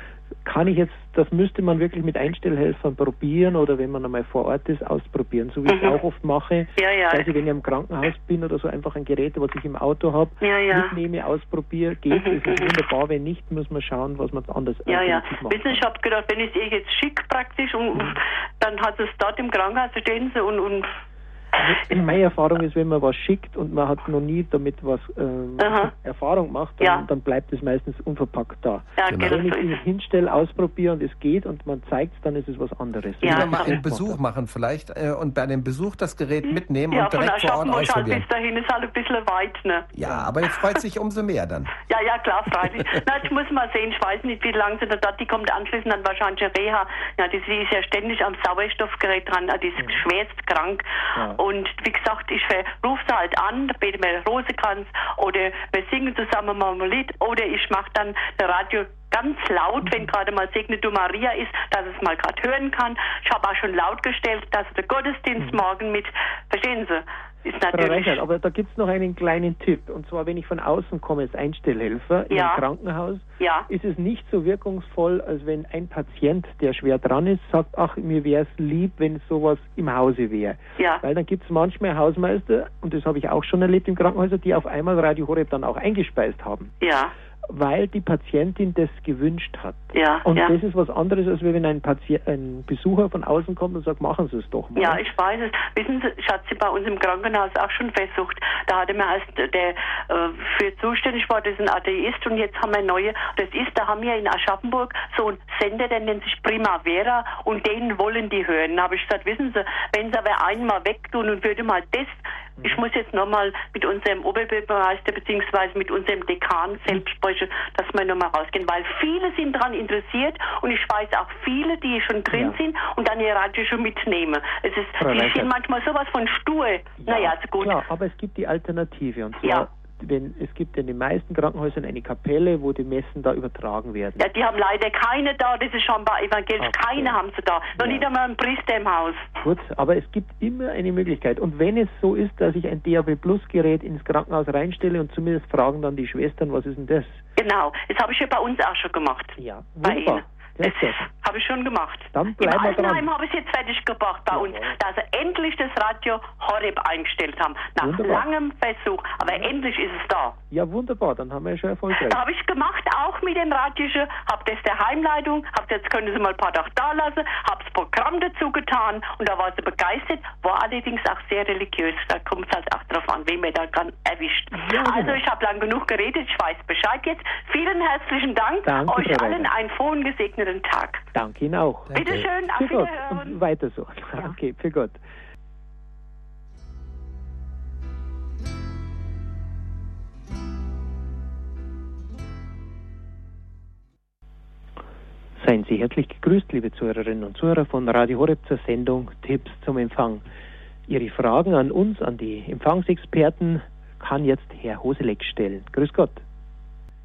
S1: kann ich jetzt, das müsste man wirklich mit Einstellhelfern probieren oder wenn man einmal vor Ort ist, ausprobieren, so wie ich es
S7: Mhm.
S1: auch oft mache.
S7: Ja, ja.
S1: Also wenn ich im Krankenhaus bin oder so einfach ein Gerät, was ich im Auto habe,
S7: Ja, ja.
S1: mitnehme, ausprobiere, geht,
S7: Mhm,
S1: ist es
S7: mhm.
S1: wunderbar. Wenn nicht, muss man schauen, was man anders
S7: Ja, ja.
S1: machen
S7: Wissen ich habe gedacht, wenn ich es ihr jetzt schicke praktisch und
S1: Mhm.
S7: dann hat es dort im Krankenhaus stehen sie und, und
S1: Meine Erfahrung ist, wenn man was schickt und man hat noch nie damit was ähm. Erfahrung gemacht, dann,
S7: Ja.
S1: dann bleibt es meistens unverpackt da.
S7: ja,
S2: Genau.
S7: genau.
S1: Wenn ich es hinstelle, ausprobiere und es geht und man zeigt es, dann ist es was anderes.
S7: Ja,
S2: Oder mal
S7: hab
S2: einen Besuch machen vielleicht äh, und bei dem Besuch das Gerät mitnehmen
S7: Ja,
S2: und
S7: von
S2: direkt vor Ort
S7: halt
S2: ausprobieren.
S7: bis dahin ist halt ein bisschen weit, ne?
S2: Ja, aber er freut sich umso mehr dann.
S7: Ja, ja, klar, freilich. Na, ich muss mal sehen, ich weiß nicht, wie lange sie da dort, die kommt anschließend dann wahrscheinlich Reha. Ja, die, ist ja ständig am Sauerstoffgerät dran, die ist schwerst krank.
S1: Ja.
S7: Und wie gesagt, ich rufe sie halt an, da bete mir Rosekranz oder wir singen zusammen mal ein Lied oder ich mache dann das Radio ganz laut, wenn gerade mal Segne du Maria ist, dass es mal gerade hören kann. Ich habe auch schon laut gestellt, dass der Gottesdienst morgen mit, verstehen Sie,
S1: Frau. Reichert, aber da gibt es noch einen kleinen Tipp. Und zwar, wenn ich von außen komme als Einstellhelfer in
S7: Ja.
S1: einem Krankenhaus,
S7: Ja.
S1: ist es nicht so wirkungsvoll, als wenn ein Patient, der schwer dran ist, sagt, ach, mir wäre es lieb, wenn sowas im Hause wäre.
S7: Ja.
S1: Weil dann gibt es manchmal Hausmeister, und das habe ich auch schon erlebt im Krankenhäuser, die auf einmal Radio Horeb dann auch eingespeist haben,
S7: Ja,
S1: weil die Patientin das gewünscht hat.
S7: ja,
S1: Und
S7: ja.
S1: das ist was anderes, als wenn ein, Patient, ein Besucher von außen kommt und sagt, machen Sie es doch mal.
S7: Ja, ich weiß es. Wissen Sie, ich hatte sie bei uns im Krankenhaus auch schon versucht. Da hatte mir als der äh, für zuständig war, das ist ein Atheist und jetzt haben wir neue. Das ist, da haben wir in Aschaffenburg so einen Sender, der nennt sich Primavera und den wollen die hören. Da habe ich gesagt, wissen Sie, wenn Sie aber einmal wegtun und würde mal das, ich muss jetzt nochmal mit unserem Oberbürgermeister beziehungsweise mit unserem Dekan selbst sprechen, dass wir nochmal rausgehen, weil viele sind daran interessiert und ich weiß auch viele, die schon drin
S1: Ja.
S7: sind und dann ihr Radio schon mitnehmen. Es ist,
S1: Frau
S7: die
S1: Reichert.
S7: sind manchmal sowas von stur. naja, also gut.
S1: Klar, aber es gibt die Alternative. Und zwar,
S7: Ja.
S1: Wenn, es gibt in den meisten Krankenhäusern eine Kapelle, wo die Messen da übertragen werden.
S7: Ja, die haben leider keine da, das ist schon bei evangelisch,
S1: Okay.
S7: keine haben sie da. Noch
S1: Ja.
S7: nicht einmal ein Priester im Haus.
S1: Gut, aber es gibt immer eine Möglichkeit. Und wenn es so ist, dass ich ein DAB Plus Gerät ins Krankenhaus reinstelle und zumindest fragen dann die Schwestern, was ist denn das?
S7: Genau, das habe ich ja bei uns auch schon gemacht.
S1: Ja,
S7: Bei
S1: wunderbar. Schön.
S7: habe ich schon gemacht.
S1: Dann bleiben
S7: Im. Altenheim habe ich es jetzt fertig gebracht bei uns, dass sie endlich das Radio Horeb eingestellt haben. Nach
S1: Wunderbar.
S7: langem Versuch. Aber endlich ist es da.
S1: Ja, wunderbar, dann haben wir ja schon erfolgreich.
S7: Da habe ich gemacht, auch mit den Radischen, habe das der Heimleitung, habe jetzt können Sie mal ein paar Tage da lassen, habe das Programm dazu getan und da war sie begeistert, war allerdings auch sehr religiös. Da kommt es halt auch drauf an, wen man da dann erwischt.
S1: Ja, genau.
S7: Also ich habe lang genug geredet, ich weiß Bescheid jetzt. Vielen herzlichen Dank,
S1: Danke,
S7: euch allen einen frohen, gesegneten Tag.
S1: Danke Ihnen auch.
S7: Bitte schön, auf
S1: Für.
S7: Wiederhören.
S1: Weiter so. Okay, für Gott. Seien Sie herzlich gegrüßt, liebe Zuhörerinnen und Zuhörer von Radio Horeb zur Sendung Tipps zum Empfang. Ihre Fragen an uns, an die Empfangsexperten, kann jetzt Herr Hoseleck stellen. Grüß Gott.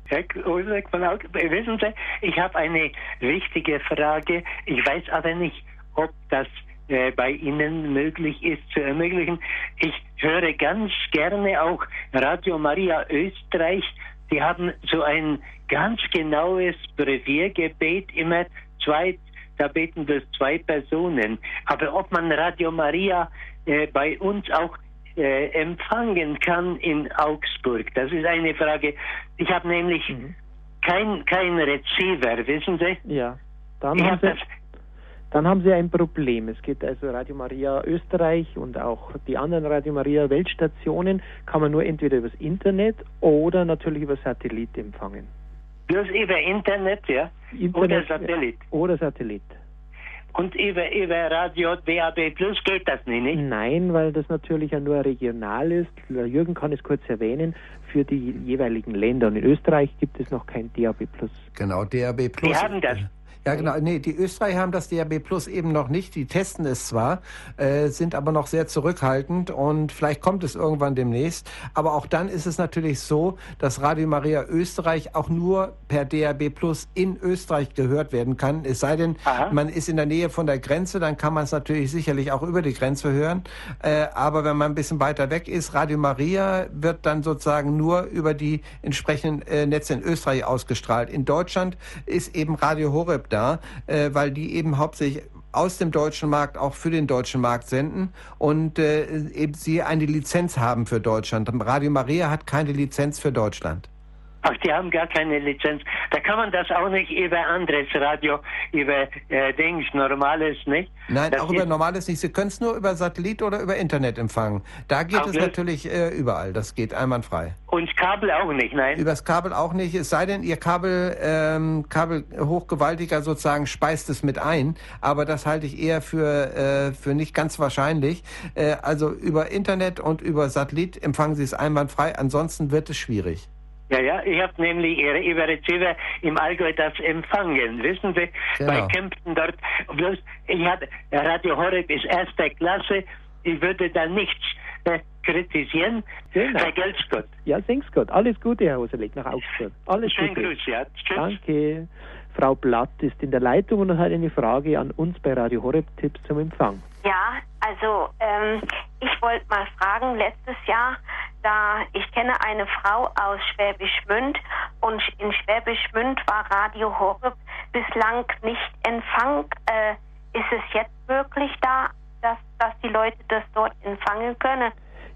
S8: Herr Aug, wissen Sie, ich habe eine wichtige Frage. Ich weiß aber nicht, ob das äh, bei Ihnen möglich ist zu ermöglichen. Ich höre ganz gerne auch Radio Maria Österreich. Die haben so ein ganz genaues Breviergebet, immer zwei, da beten das zwei Personen. Aber ob man Radio Maria äh, bei uns auch äh, empfangen kann in Augsburg? Das ist eine Frage. Ich habe nämlich kein, kein Receiver, wissen Sie?
S1: Ja, dann
S8: Ich
S1: haben,
S8: hab
S1: Sie,
S8: das,
S1: dann haben Sie ein Problem. Es geht also Radio Maria Österreich und auch die anderen Radio Maria Weltstationen kann man nur entweder übers Internet oder natürlich über Satellit empfangen.
S8: bloß über Internet, ja? Oder Satellit.
S1: Oder Satellit.
S8: Und über, über Radio DAB Plus geht das nicht, nicht?
S1: Nein, weil das natürlich ja nur regional ist. Jürgen kann es kurz erwähnen. Für die jeweiligen Länder. Und in Österreich gibt es noch kein DAB Plus.
S2: Genau, DAB Plus.
S8: Die haben das.
S2: Ja, genau. Nee, die Österreicher haben das DAB Plus eben noch nicht. Die testen es zwar, äh, sind aber noch sehr zurückhaltend und vielleicht kommt es irgendwann demnächst. Aber auch dann ist es natürlich so, dass Radio Maria Österreich auch nur per DAB Plus in Österreich gehört werden kann. Es sei denn,
S8: Aha.
S2: man ist in der Nähe von der Grenze, dann kann man es natürlich sicherlich auch über die Grenze hören. Äh, aber wenn man ein bisschen weiter weg ist, Radio Maria wird dann sozusagen nur über die entsprechenden äh, Netze in Österreich ausgestrahlt. In Deutschland ist eben Radio Horeb da, äh, weil die eben hauptsächlich aus dem deutschen Markt auch für den deutschen Markt senden und äh, eben sie eine Lizenz haben für Deutschland. Radio Maria hat keine Lizenz für Deutschland.
S8: Ach, die haben gar keine Lizenz. Da kann man das auch nicht über anderes Radio, über äh, Dings, normales, nicht?
S2: Nein,
S8: das
S2: auch über normales nicht. Sie können es nur über Satellit oder über Internet empfangen. Da geht es natürlich äh, überall. Das geht einwandfrei.
S8: Und Kabel auch nicht, nein?
S2: Übers Kabel auch nicht, es sei denn, Ihr Kabel, ähm, Kabel hochgewaltiger sozusagen speist es mit ein, aber das halte ich eher für, äh, für nicht ganz wahrscheinlich. Äh, also über Internet und über Satellit empfangen Sie es einwandfrei, ansonsten wird es schwierig.
S8: Ja, ja, ich habe nämlich ihre- über Receiver im Allgäu das empfangen, wissen Sie,
S2: Genau.
S8: bei Kempten dort. Bloß, ich hatte, Radio Horeb ist erster Klasse, ich würde da nichts äh, kritisieren,
S1: Genau.
S8: vergelt's Gott.
S1: Ja, sing's Gott. Alles Gute, Herr Hoseleck, nach Augsburg. Alles
S8: Schönen
S1: Gute.
S8: Gruß, ja. Tschüss.
S1: Danke. Frau Blatt ist in der Leitung und hat eine Frage an uns bei Radio Horeb Tipps zum Empfang.
S9: Ja, also ähm, ich wollte mal fragen, letztes Jahr, da ich kenne eine Frau aus Schwäbisch Münd und in Schwäbisch Münd war Radio Horeb bislang nicht Empfang. Äh, ist es jetzt möglich da, dass, dass die Leute das dort empfangen können?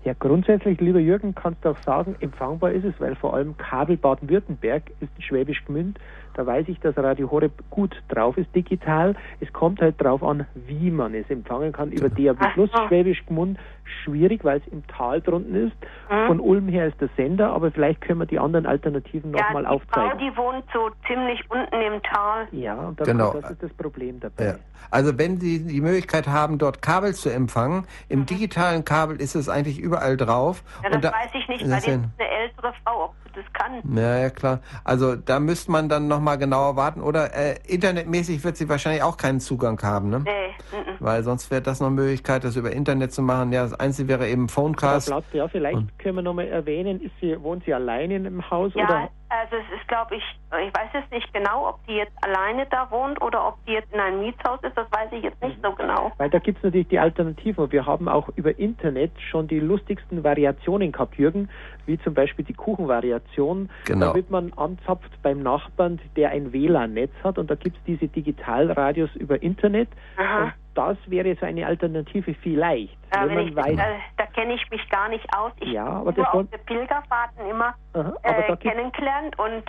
S1: Ja, grundsätzlich, lieber Jürgen, kannst du auch sagen, empfangbar ist es, weil vor allem Kabel Baden-Württemberg ist in Schwäbisch Gmünd. Da weiß ich, dass Radio Horeb gut drauf ist digital. Es kommt halt drauf an, wie man es empfangen kann. Über DAB Plus. Schwäbisch Gmünd schwierig, weil es im Tal drunten ist.
S9: Mhm.
S1: Von Ulm her ist der Sender, aber vielleicht können wir die anderen Alternativen
S9: ja,
S1: nochmal
S9: die Frau,
S1: aufzeigen.
S9: die wohnt so ziemlich unten im Tal.
S1: Ja, und das,
S2: Genau.
S1: das ist das Problem dabei.
S2: Ja. Also wenn Sie die Möglichkeit haben, dort Kabel zu empfangen, im digitalen Kabel ist es eigentlich überall drauf.
S9: Ja, das
S2: Und da-
S9: weiß ich nicht,
S2: das
S9: weil die ist eine ältere Frau, ob das kann.
S2: Ja, ja, klar. Also da müsste man dann nochmal genauer warten. Oder äh, internetmäßig wird sie wahrscheinlich auch keinen Zugang haben, ne?
S9: Nee.
S2: Weil sonst wäre das noch eine Möglichkeit, das über Internet zu machen. Ja, das Einzige wäre eben Phonecast.
S1: Platz, ja, vielleicht können wir nochmal erwähnen, ist sie, wohnt sie allein in einem Haus
S9: Ja,
S1: oder
S9: Also es ist, glaube ich, ich weiß jetzt nicht genau, ob die jetzt alleine da wohnt oder ob die jetzt in einem Mietshaus ist, das weiß ich jetzt nicht so genau.
S1: Weil da gibt es natürlich die Alternativen. Wir haben auch über Internet schon die lustigsten Variationen gehabt, Jürgen, wie zum Beispiel die Kuchenvariation.
S2: Genau.
S1: Da wird man anzapft beim Nachbarn, der ein WLAN-Netz hat und da gibt es diese Digitalradios über Internet.
S9: Aha.
S1: Und das wäre so eine Alternative vielleicht.
S9: Ja,
S1: wenn
S9: wenn ich,
S1: weiß,
S9: äh, da kenne ich mich gar nicht aus. Ich
S1: Ja, aber
S9: habe
S1: das
S9: auf den Pilgerfahrten immer
S1: Aha,
S9: äh, kennengelernt und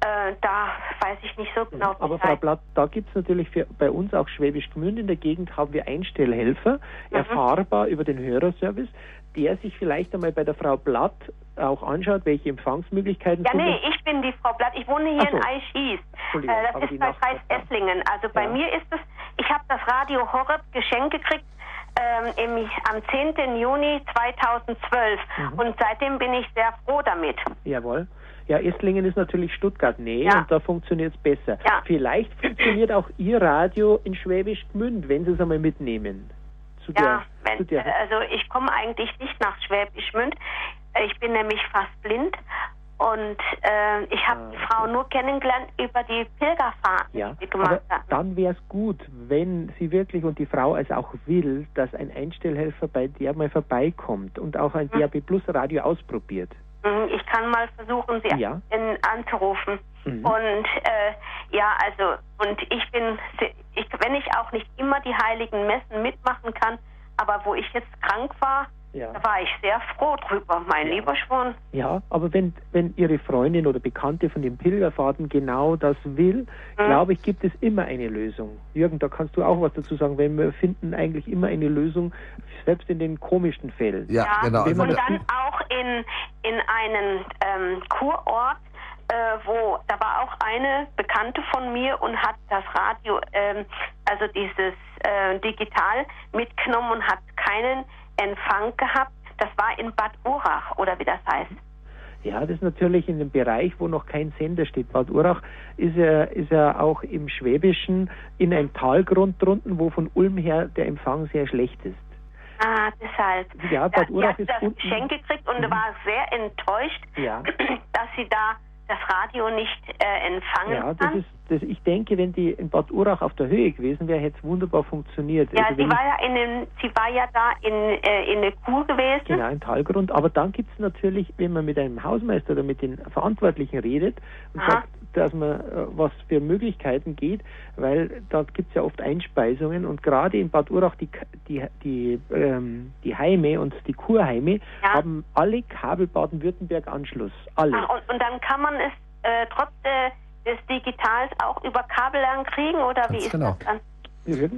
S9: äh, da weiß ich nicht so genau
S1: Aber Frau. Blatt, da gibt es natürlich für, bei uns auch Schwäbisch Gmünd in der Gegend haben wir Einstellhelfer,
S9: Mhm.
S1: erfahrbar über den Hörerservice, der sich vielleicht einmal bei der Frau Blatt auch anschaut, welche Empfangsmöglichkeiten
S9: Ja, nee, ich bin die Frau Blatt. Ich wohne hier
S1: so.
S9: in.
S1: Entschuldigung,
S9: Äh, das ist bei Kreis. Esslingen. Also bei
S1: Ja.
S9: mir ist es, ich habe das Radio Horeb geschenkt gekriegt ähm, im, am 10. Juni 2012
S1: Mhm.
S9: und seitdem bin ich sehr froh damit.
S1: Jawohl. Ja, Esslingen ist natürlich Stuttgart Nähe
S9: Ja.
S1: und da funktioniert es besser.
S9: Ja.
S1: Vielleicht funktioniert auch Ihr Radio in Schwäbisch Gmünd, wenn Sie es einmal mitnehmen. Zu
S9: Ja,
S1: der,
S9: wenn,
S1: zu der,
S9: also ich komme eigentlich nicht nach Schwäbisch Gmünd. Äh, Ich bin nämlich fast blind und äh, ich habe
S1: Ah,
S9: die Frau
S1: okay.
S9: nur kennengelernt über die Pilgerfahrten,
S1: Ja,
S9: die wir gemacht haben.
S1: dann wäre es gut, wenn sie wirklich und die Frau es auch will, dass ein Einstellhelfer bei der mal vorbeikommt und auch ein DAB Plus Radio ausprobiert.
S9: Mhm, Ich kann mal versuchen, sie
S1: Ja.
S9: in, anzurufen.
S1: Mhm.
S9: Und äh, ja, also und ich bin, ich, wenn ich auch nicht immer die heiligen Messen mitmachen kann, aber wo ich jetzt krank war,
S1: Ja.
S9: da war ich sehr froh drüber, mein
S1: Ja.
S9: lieber Schwan.
S1: Ja, aber wenn, wenn Ihre Freundin oder Bekannte von den Pilgerfahrten genau das will,
S9: Mhm.
S1: glaube ich, gibt es immer eine Lösung. Jürgen, da kannst du auch was dazu sagen, weil wir finden eigentlich immer eine Lösung, selbst in den komischsten Fällen.
S2: Ja, genau.
S1: Wenn
S2: Also
S1: man
S9: und
S2: da,
S9: dann auch in, in einen ähm, Kurort, äh, wo da war auch eine Bekannte von mir und hat das Radio, ähm, also dieses äh, digital mitgenommen und hat keinen Empfang gehabt. Das war in Bad Urach oder wie das heißt.
S1: Ja, das ist natürlich in dem Bereich, wo noch kein Sender steht. Bad Urach ist ja, ist ja auch im Schwäbischen in einem Talgrund drunten, wo von Ulm her der Empfang sehr schlecht ist.
S9: Ah, deshalb.
S1: Ja, Bad Urach
S9: hat
S1: ist
S9: das
S1: unten.
S9: Geschenk gekriegt und
S1: Mhm.
S9: war sehr enttäuscht,
S1: Ja.
S9: dass sie da das Radio nicht äh, empfangen
S1: Ja, das
S9: kann.
S1: ist, das, ich denke, wenn die in Bad Urach auf der Höhe gewesen wäre, hätte es wunderbar funktioniert.
S9: ja,
S1: Also
S9: sie war ja in den, sie war ja da in, äh, in der Kur gewesen.
S1: Genau, im Talgrund. Aber dann gibt es natürlich, wenn man mit einem Hausmeister oder mit den Verantwortlichen redet und
S9: Aha.
S1: sagt, dass man äh, was für Möglichkeiten geht, weil da gibt es ja oft Einspeisungen und gerade in Bad Urach die, K- die, die, ähm, die Heime und die Kurheime
S9: Ja.
S1: haben alle Kabel Baden-Württemberg Anschluss. Alle.
S9: Ach, und, und dann kann man es äh, trotz äh, des Digitals auch über Kabellern kriegen oder wie
S2: Ganz
S9: ist
S2: genau.
S9: das dann?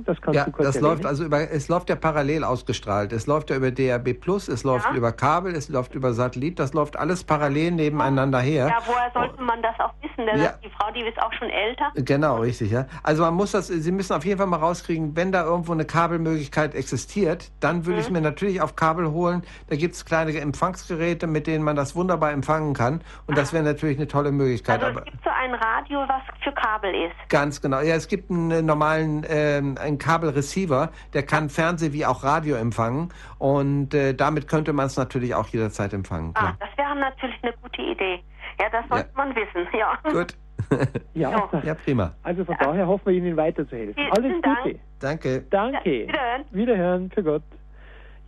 S1: Das kannst
S2: ja,
S1: du
S2: das läuft also über, es läuft ja parallel ausgestrahlt. Es läuft ja über DAB Plus, es läuft
S9: Ja.
S2: über Kabel, es läuft über Satellit, das läuft alles parallel nebeneinander her.
S9: Ja, woher sollte man das auch wissen? Denn
S2: Ja.
S9: die Frau, die ist auch schon älter.
S2: Genau, richtig, ja. Also man muss das, Sie müssen auf jeden Fall mal rauskriegen, wenn da irgendwo eine Kabelmöglichkeit existiert, dann würde ich es mir natürlich auf Kabel holen. Da gibt es kleine Empfangsgeräte, mit denen man das wunderbar empfangen kann. Und das wäre natürlich eine tolle Möglichkeit.
S9: Also
S2: Aber
S9: es gibt so ein Radio, was für Kabel ist.
S2: ganz genau. Ja, es gibt einen äh, normalen ähm, einen Kabelreceiver, der kann Fernseh wie auch Radio empfangen. Und äh, damit könnte man es natürlich auch jederzeit empfangen.
S9: Ah,
S2: Klar.
S9: das wäre natürlich eine gute Idee. Ja, das sollte man wissen, ja.
S2: Gut.
S1: ja,
S2: ja, prima.
S1: also von daher hoffen wir Ihnen weiterzuhelfen. Alles
S9: Dank.
S1: Gute.
S2: Danke.
S1: Danke.
S9: Ja, wiederhören.
S1: Wiederhören, für Gott.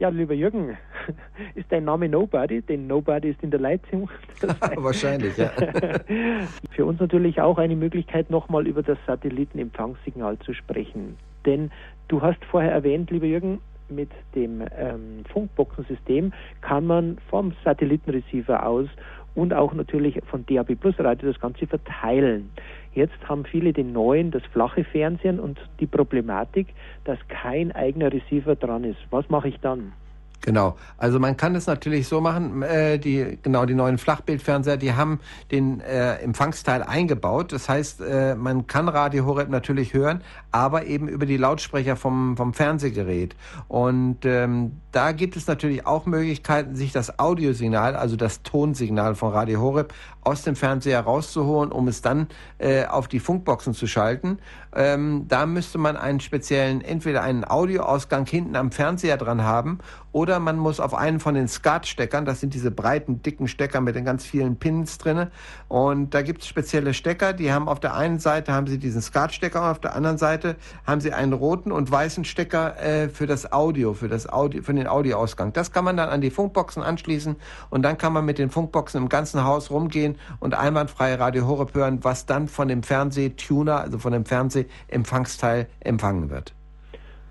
S1: Ja, lieber Jürgen, ist dein Name Nobody? Denn Nobody ist in der Leitung.
S2: Wahrscheinlich, ja.
S1: Für uns natürlich auch eine Möglichkeit, nochmal über das Satellitenempfangssignal zu sprechen. Denn du hast vorher erwähnt, lieber Jürgen, mit dem ähm, Funkboxensystem kann man vom Satellitenreceiver aus und auch natürlich von DAB Plus Radio das Ganze verteilen. Jetzt haben viele den neuen, das flache Fernsehen und die Problematik, dass kein eigener Receiver dran ist. Was mache ich dann?
S2: Genau. Also man kann es natürlich so machen, äh, die genau die neuen Flachbildfernseher, die haben den äh, Empfangsteil eingebaut. Das heißt, äh, man kann Radio Horeb natürlich hören, aber eben über die Lautsprecher vom vom Fernsehgerät. Und ähm, da gibt es natürlich auch Möglichkeiten, sich das Audiosignal, also das Tonsignal von Radio Horeb aus dem Fernseher rauszuholen, um es dann äh, auf die Funkboxen zu schalten. Ähm, da müsste man einen speziellen, entweder einen Audioausgang hinten am Fernseher dran haben oder man muss auf einen von den SCART-Steckern, das sind diese breiten, dicken Stecker mit den ganz vielen Pins drinne. Und da gibt es spezielle Stecker, die haben auf der einen Seite haben sie diesen SCART-Stecker und auf der anderen Seite haben sie einen roten und weißen Stecker äh, für das Audio, für das Audio, für den Audioausgang. Das kann man dann an die Funkboxen anschließen und dann kann man mit den Funkboxen im ganzen Haus rumgehen und einwandfrei Radio Horeb hören, was dann von dem Fernsehtuner, also von dem Fernsehempfangsteil empfangen wird.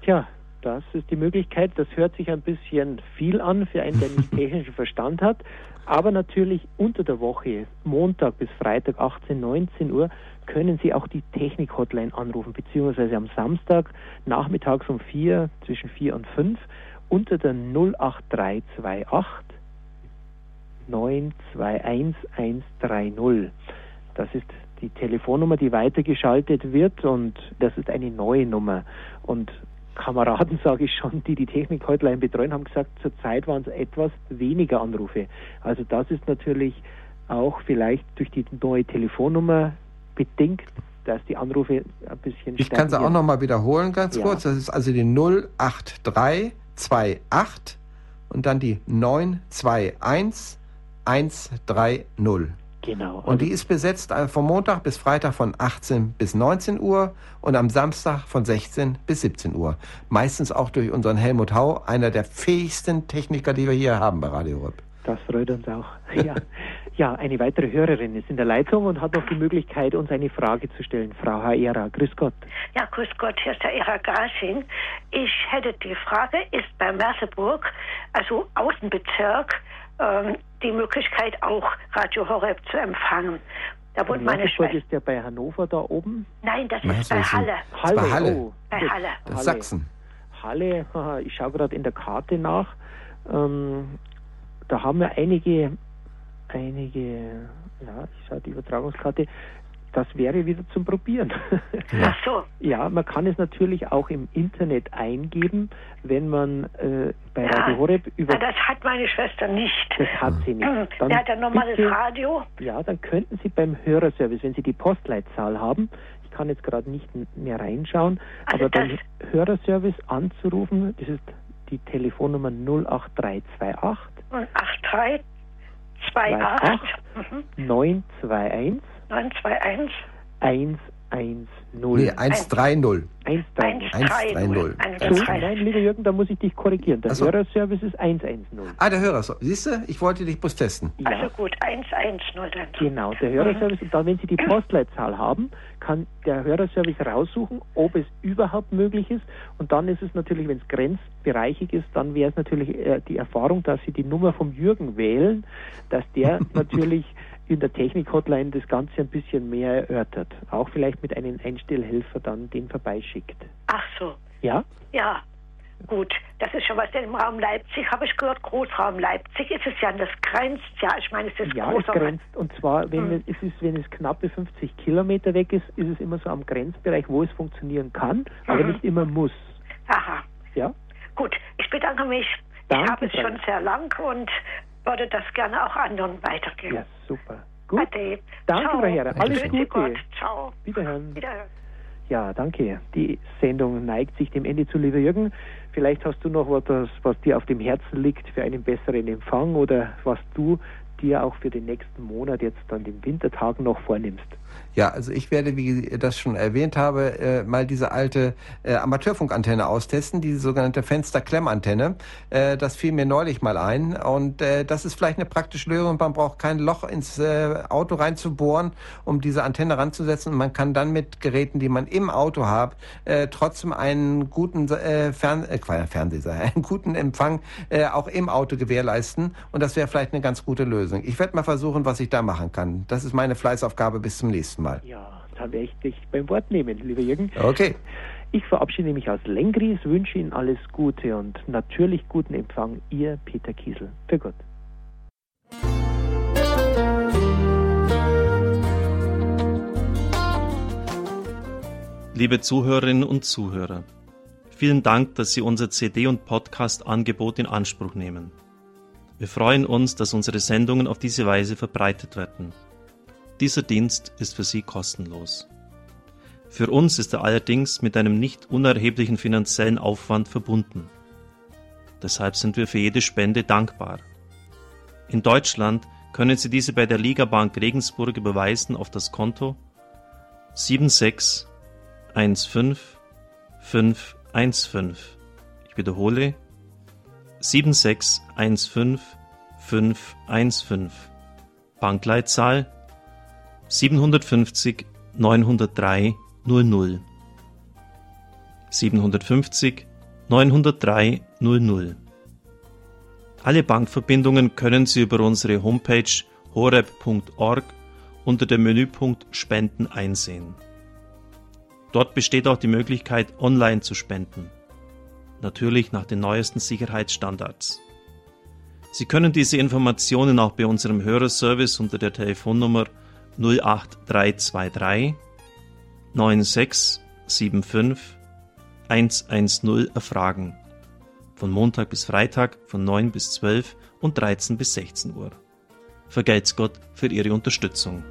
S1: Tja, das ist die Möglichkeit. Das hört sich ein bisschen viel an für einen, der nicht technischen Verstand hat. Aber natürlich unter der Woche, Montag bis Freitag 18, 19 Uhr, können Sie auch die Technik-Hotline anrufen, beziehungsweise am Samstag nachmittags um 4, zwischen 4 und 5 unter der 08328 921130. Das ist die Telefonnummer, die weitergeschaltet wird und das ist eine neue Nummer. Und Kameraden, sage ich schon, die die Technik-Hotline betreuen, haben gesagt, zurzeit waren es etwas weniger Anrufe. Also das ist natürlich auch vielleicht durch die neue Telefonnummer bedingt, dass die Anrufe ein bisschen
S2: Ich kann es auch nochmal wiederholen, ganz ja. kurz. Das ist also die 08328 und dann die 921 130.
S1: Genau.
S2: Und die ist besetzt äh, vom Montag bis Freitag von 18 bis 19 Uhr und am Samstag von 16 bis 17 Uhr. Meistens auch durch unseren Helmut Hau, einer der fähigsten Techniker, die wir hier haben bei Radio Rüpp.
S1: Das freut uns auch. Ja. ja, eine weitere Hörerin ist in der Leitung und hat noch die Möglichkeit, uns eine Frage zu stellen. Frau Haera, grüß Gott.
S10: Ja, grüß Gott, hier ist der Era Gasing. Ich hätte die Frage, ist bei Merseburg, also Außenbezirk, ähm, die Möglichkeit, auch Radio Horeb zu empfangen.
S1: Da wohnt meine Schwester. ist der bei Hannover da oben?
S10: Nein, das ist bei Halle.
S2: Halle. Bei Halle.
S10: Oh, bei Halle.
S2: Das Halle. Sachsen.
S1: Halle, ich schaue gerade in der Karte nach. Ähm, da haben wir einige, einige, ja, ich schaue die Übertragungskarte, das wäre wieder zum Probieren.
S10: Ach so.
S1: Ja, man kann es natürlich auch im Internet eingeben, wenn man äh, bei ja. Radio Horeb über.
S10: Ja, das hat meine Schwester nicht.
S1: Das hat sie nicht. Hm.
S10: Dann hat ein normales bitte, Radio.
S1: Ja, dann könnten Sie beim Hörerservice, wenn Sie die Postleitzahl haben, ich kann jetzt gerade nicht mehr reinschauen, also aber beim Hörerservice anzurufen, das ist die Telefonnummer 08328
S10: 083 28
S1: 921
S10: 921
S1: 110.
S2: Nee, 130.
S1: 130.
S2: 130.
S1: 130. Nein, lieber Jürgen, da muss ich dich korrigieren. Der so. Hörerservice ist 110.
S2: Ah, der Hörerservice. Siehst du, ich wollte dich bloß testen.
S10: Ja. Also gut, 110 dann.
S1: Genau, der Hörerservice. Und dann, wenn Sie die Postleitzahl haben, kann der Hörerservice raussuchen, ob es überhaupt möglich ist. Und dann ist es natürlich, wenn es grenzbereichig ist, dann wäre es natürlich äh, die Erfahrung, dass Sie die Nummer vom Jürgen wählen, dass der natürlich in der Technik-Hotline das Ganze ein bisschen mehr erörtert. Auch vielleicht mit einem Einstellhelfer dann den vorbeischickt.
S10: Ach so.
S1: Ja?
S10: Ja. Gut, das ist schon was denn im Raum Leipzig, habe ich gehört, Großraum Leipzig ist es ja, das grenzt ja, ich meine, es ist
S1: Ja, es grenzt, und zwar, wenn, hm. es ist, wenn es knappe 50 Kilometer weg ist, ist es immer so am Grenzbereich, wo es funktionieren kann, aber mhm. nicht immer muss.
S10: Aha.
S1: Ja?
S10: Gut, ich bedanke mich.
S1: Danke,
S10: ich habe es schon sehr lang und würde das gerne auch anderen weitergeben.
S1: Ja, super. Gut.
S10: Ade.
S1: Danke, Frau Herr. Alles Gute.
S10: Gott. Ciao.
S1: Wiederhören.
S10: Wiederhören.
S1: Ja, danke. Die Sendung neigt sich dem Ende zu, lieber Jürgen. Vielleicht hast du noch etwas, was dir auf dem Herzen liegt für einen besseren Empfang oder was du dir auch für den nächsten Monat jetzt dann den Wintertagen noch vornimmst.
S2: Ja, also ich werde, wie ich das schon erwähnt habe, äh, mal diese alte äh, Amateurfunkantenne austesten, diese sogenannte Fensterklemmantenne. Äh, das fiel mir neulich mal ein und äh, das ist vielleicht eine praktische Lösung. Man braucht kein Loch ins äh, Auto reinzubohren, um diese Antenne ranzusetzen. Und man kann dann mit Geräten, die man im Auto hat, äh, trotzdem einen guten äh, Fern äh, Fernseher, einen guten Empfang äh, auch im Auto gewährleisten. Und das wäre vielleicht eine ganz gute Lösung. Ich werde mal versuchen, was ich da machen kann. Das ist meine Fleißaufgabe bis zum nächsten nächsten Mal.
S1: Ja, da werde ich dich beim Wort nehmen, lieber Jürgen.
S2: Okay.
S1: Ich verabschiede mich aus Lengries, wünsche Ihnen alles Gute und natürlich guten Empfang. Ihr Peter Kiesel. Für Gott.
S11: Liebe Zuhörerinnen und Zuhörer, vielen Dank, dass Sie unser CD- und Podcast-Angebot in Anspruch nehmen. Wir freuen uns, dass unsere Sendungen auf diese Weise verbreitet werden. Dieser Dienst ist für Sie kostenlos. Für uns ist er allerdings mit einem nicht unerheblichen finanziellen Aufwand verbunden. Deshalb sind wir für jede Spende dankbar. In Deutschland können Sie diese bei der Liga Bank Regensburg überweisen auf das Konto 7615515. Ich wiederhole 7615515. Bankleitzahl 750 903 00 750 903 00 Alle Bankverbindungen können Sie über unsere Homepage horeb.org unter dem Menüpunkt Spenden einsehen. Dort besteht auch die Möglichkeit, online zu spenden. Natürlich nach den neuesten Sicherheitsstandards. Sie können diese Informationen auch bei unserem Hörerservice unter der Telefonnummer 08323 9675 110 erfragen. Von Montag bis Freitag von 9 bis 12 und 13 bis 16 Uhr. Vergelt's Gott für Ihre Unterstützung.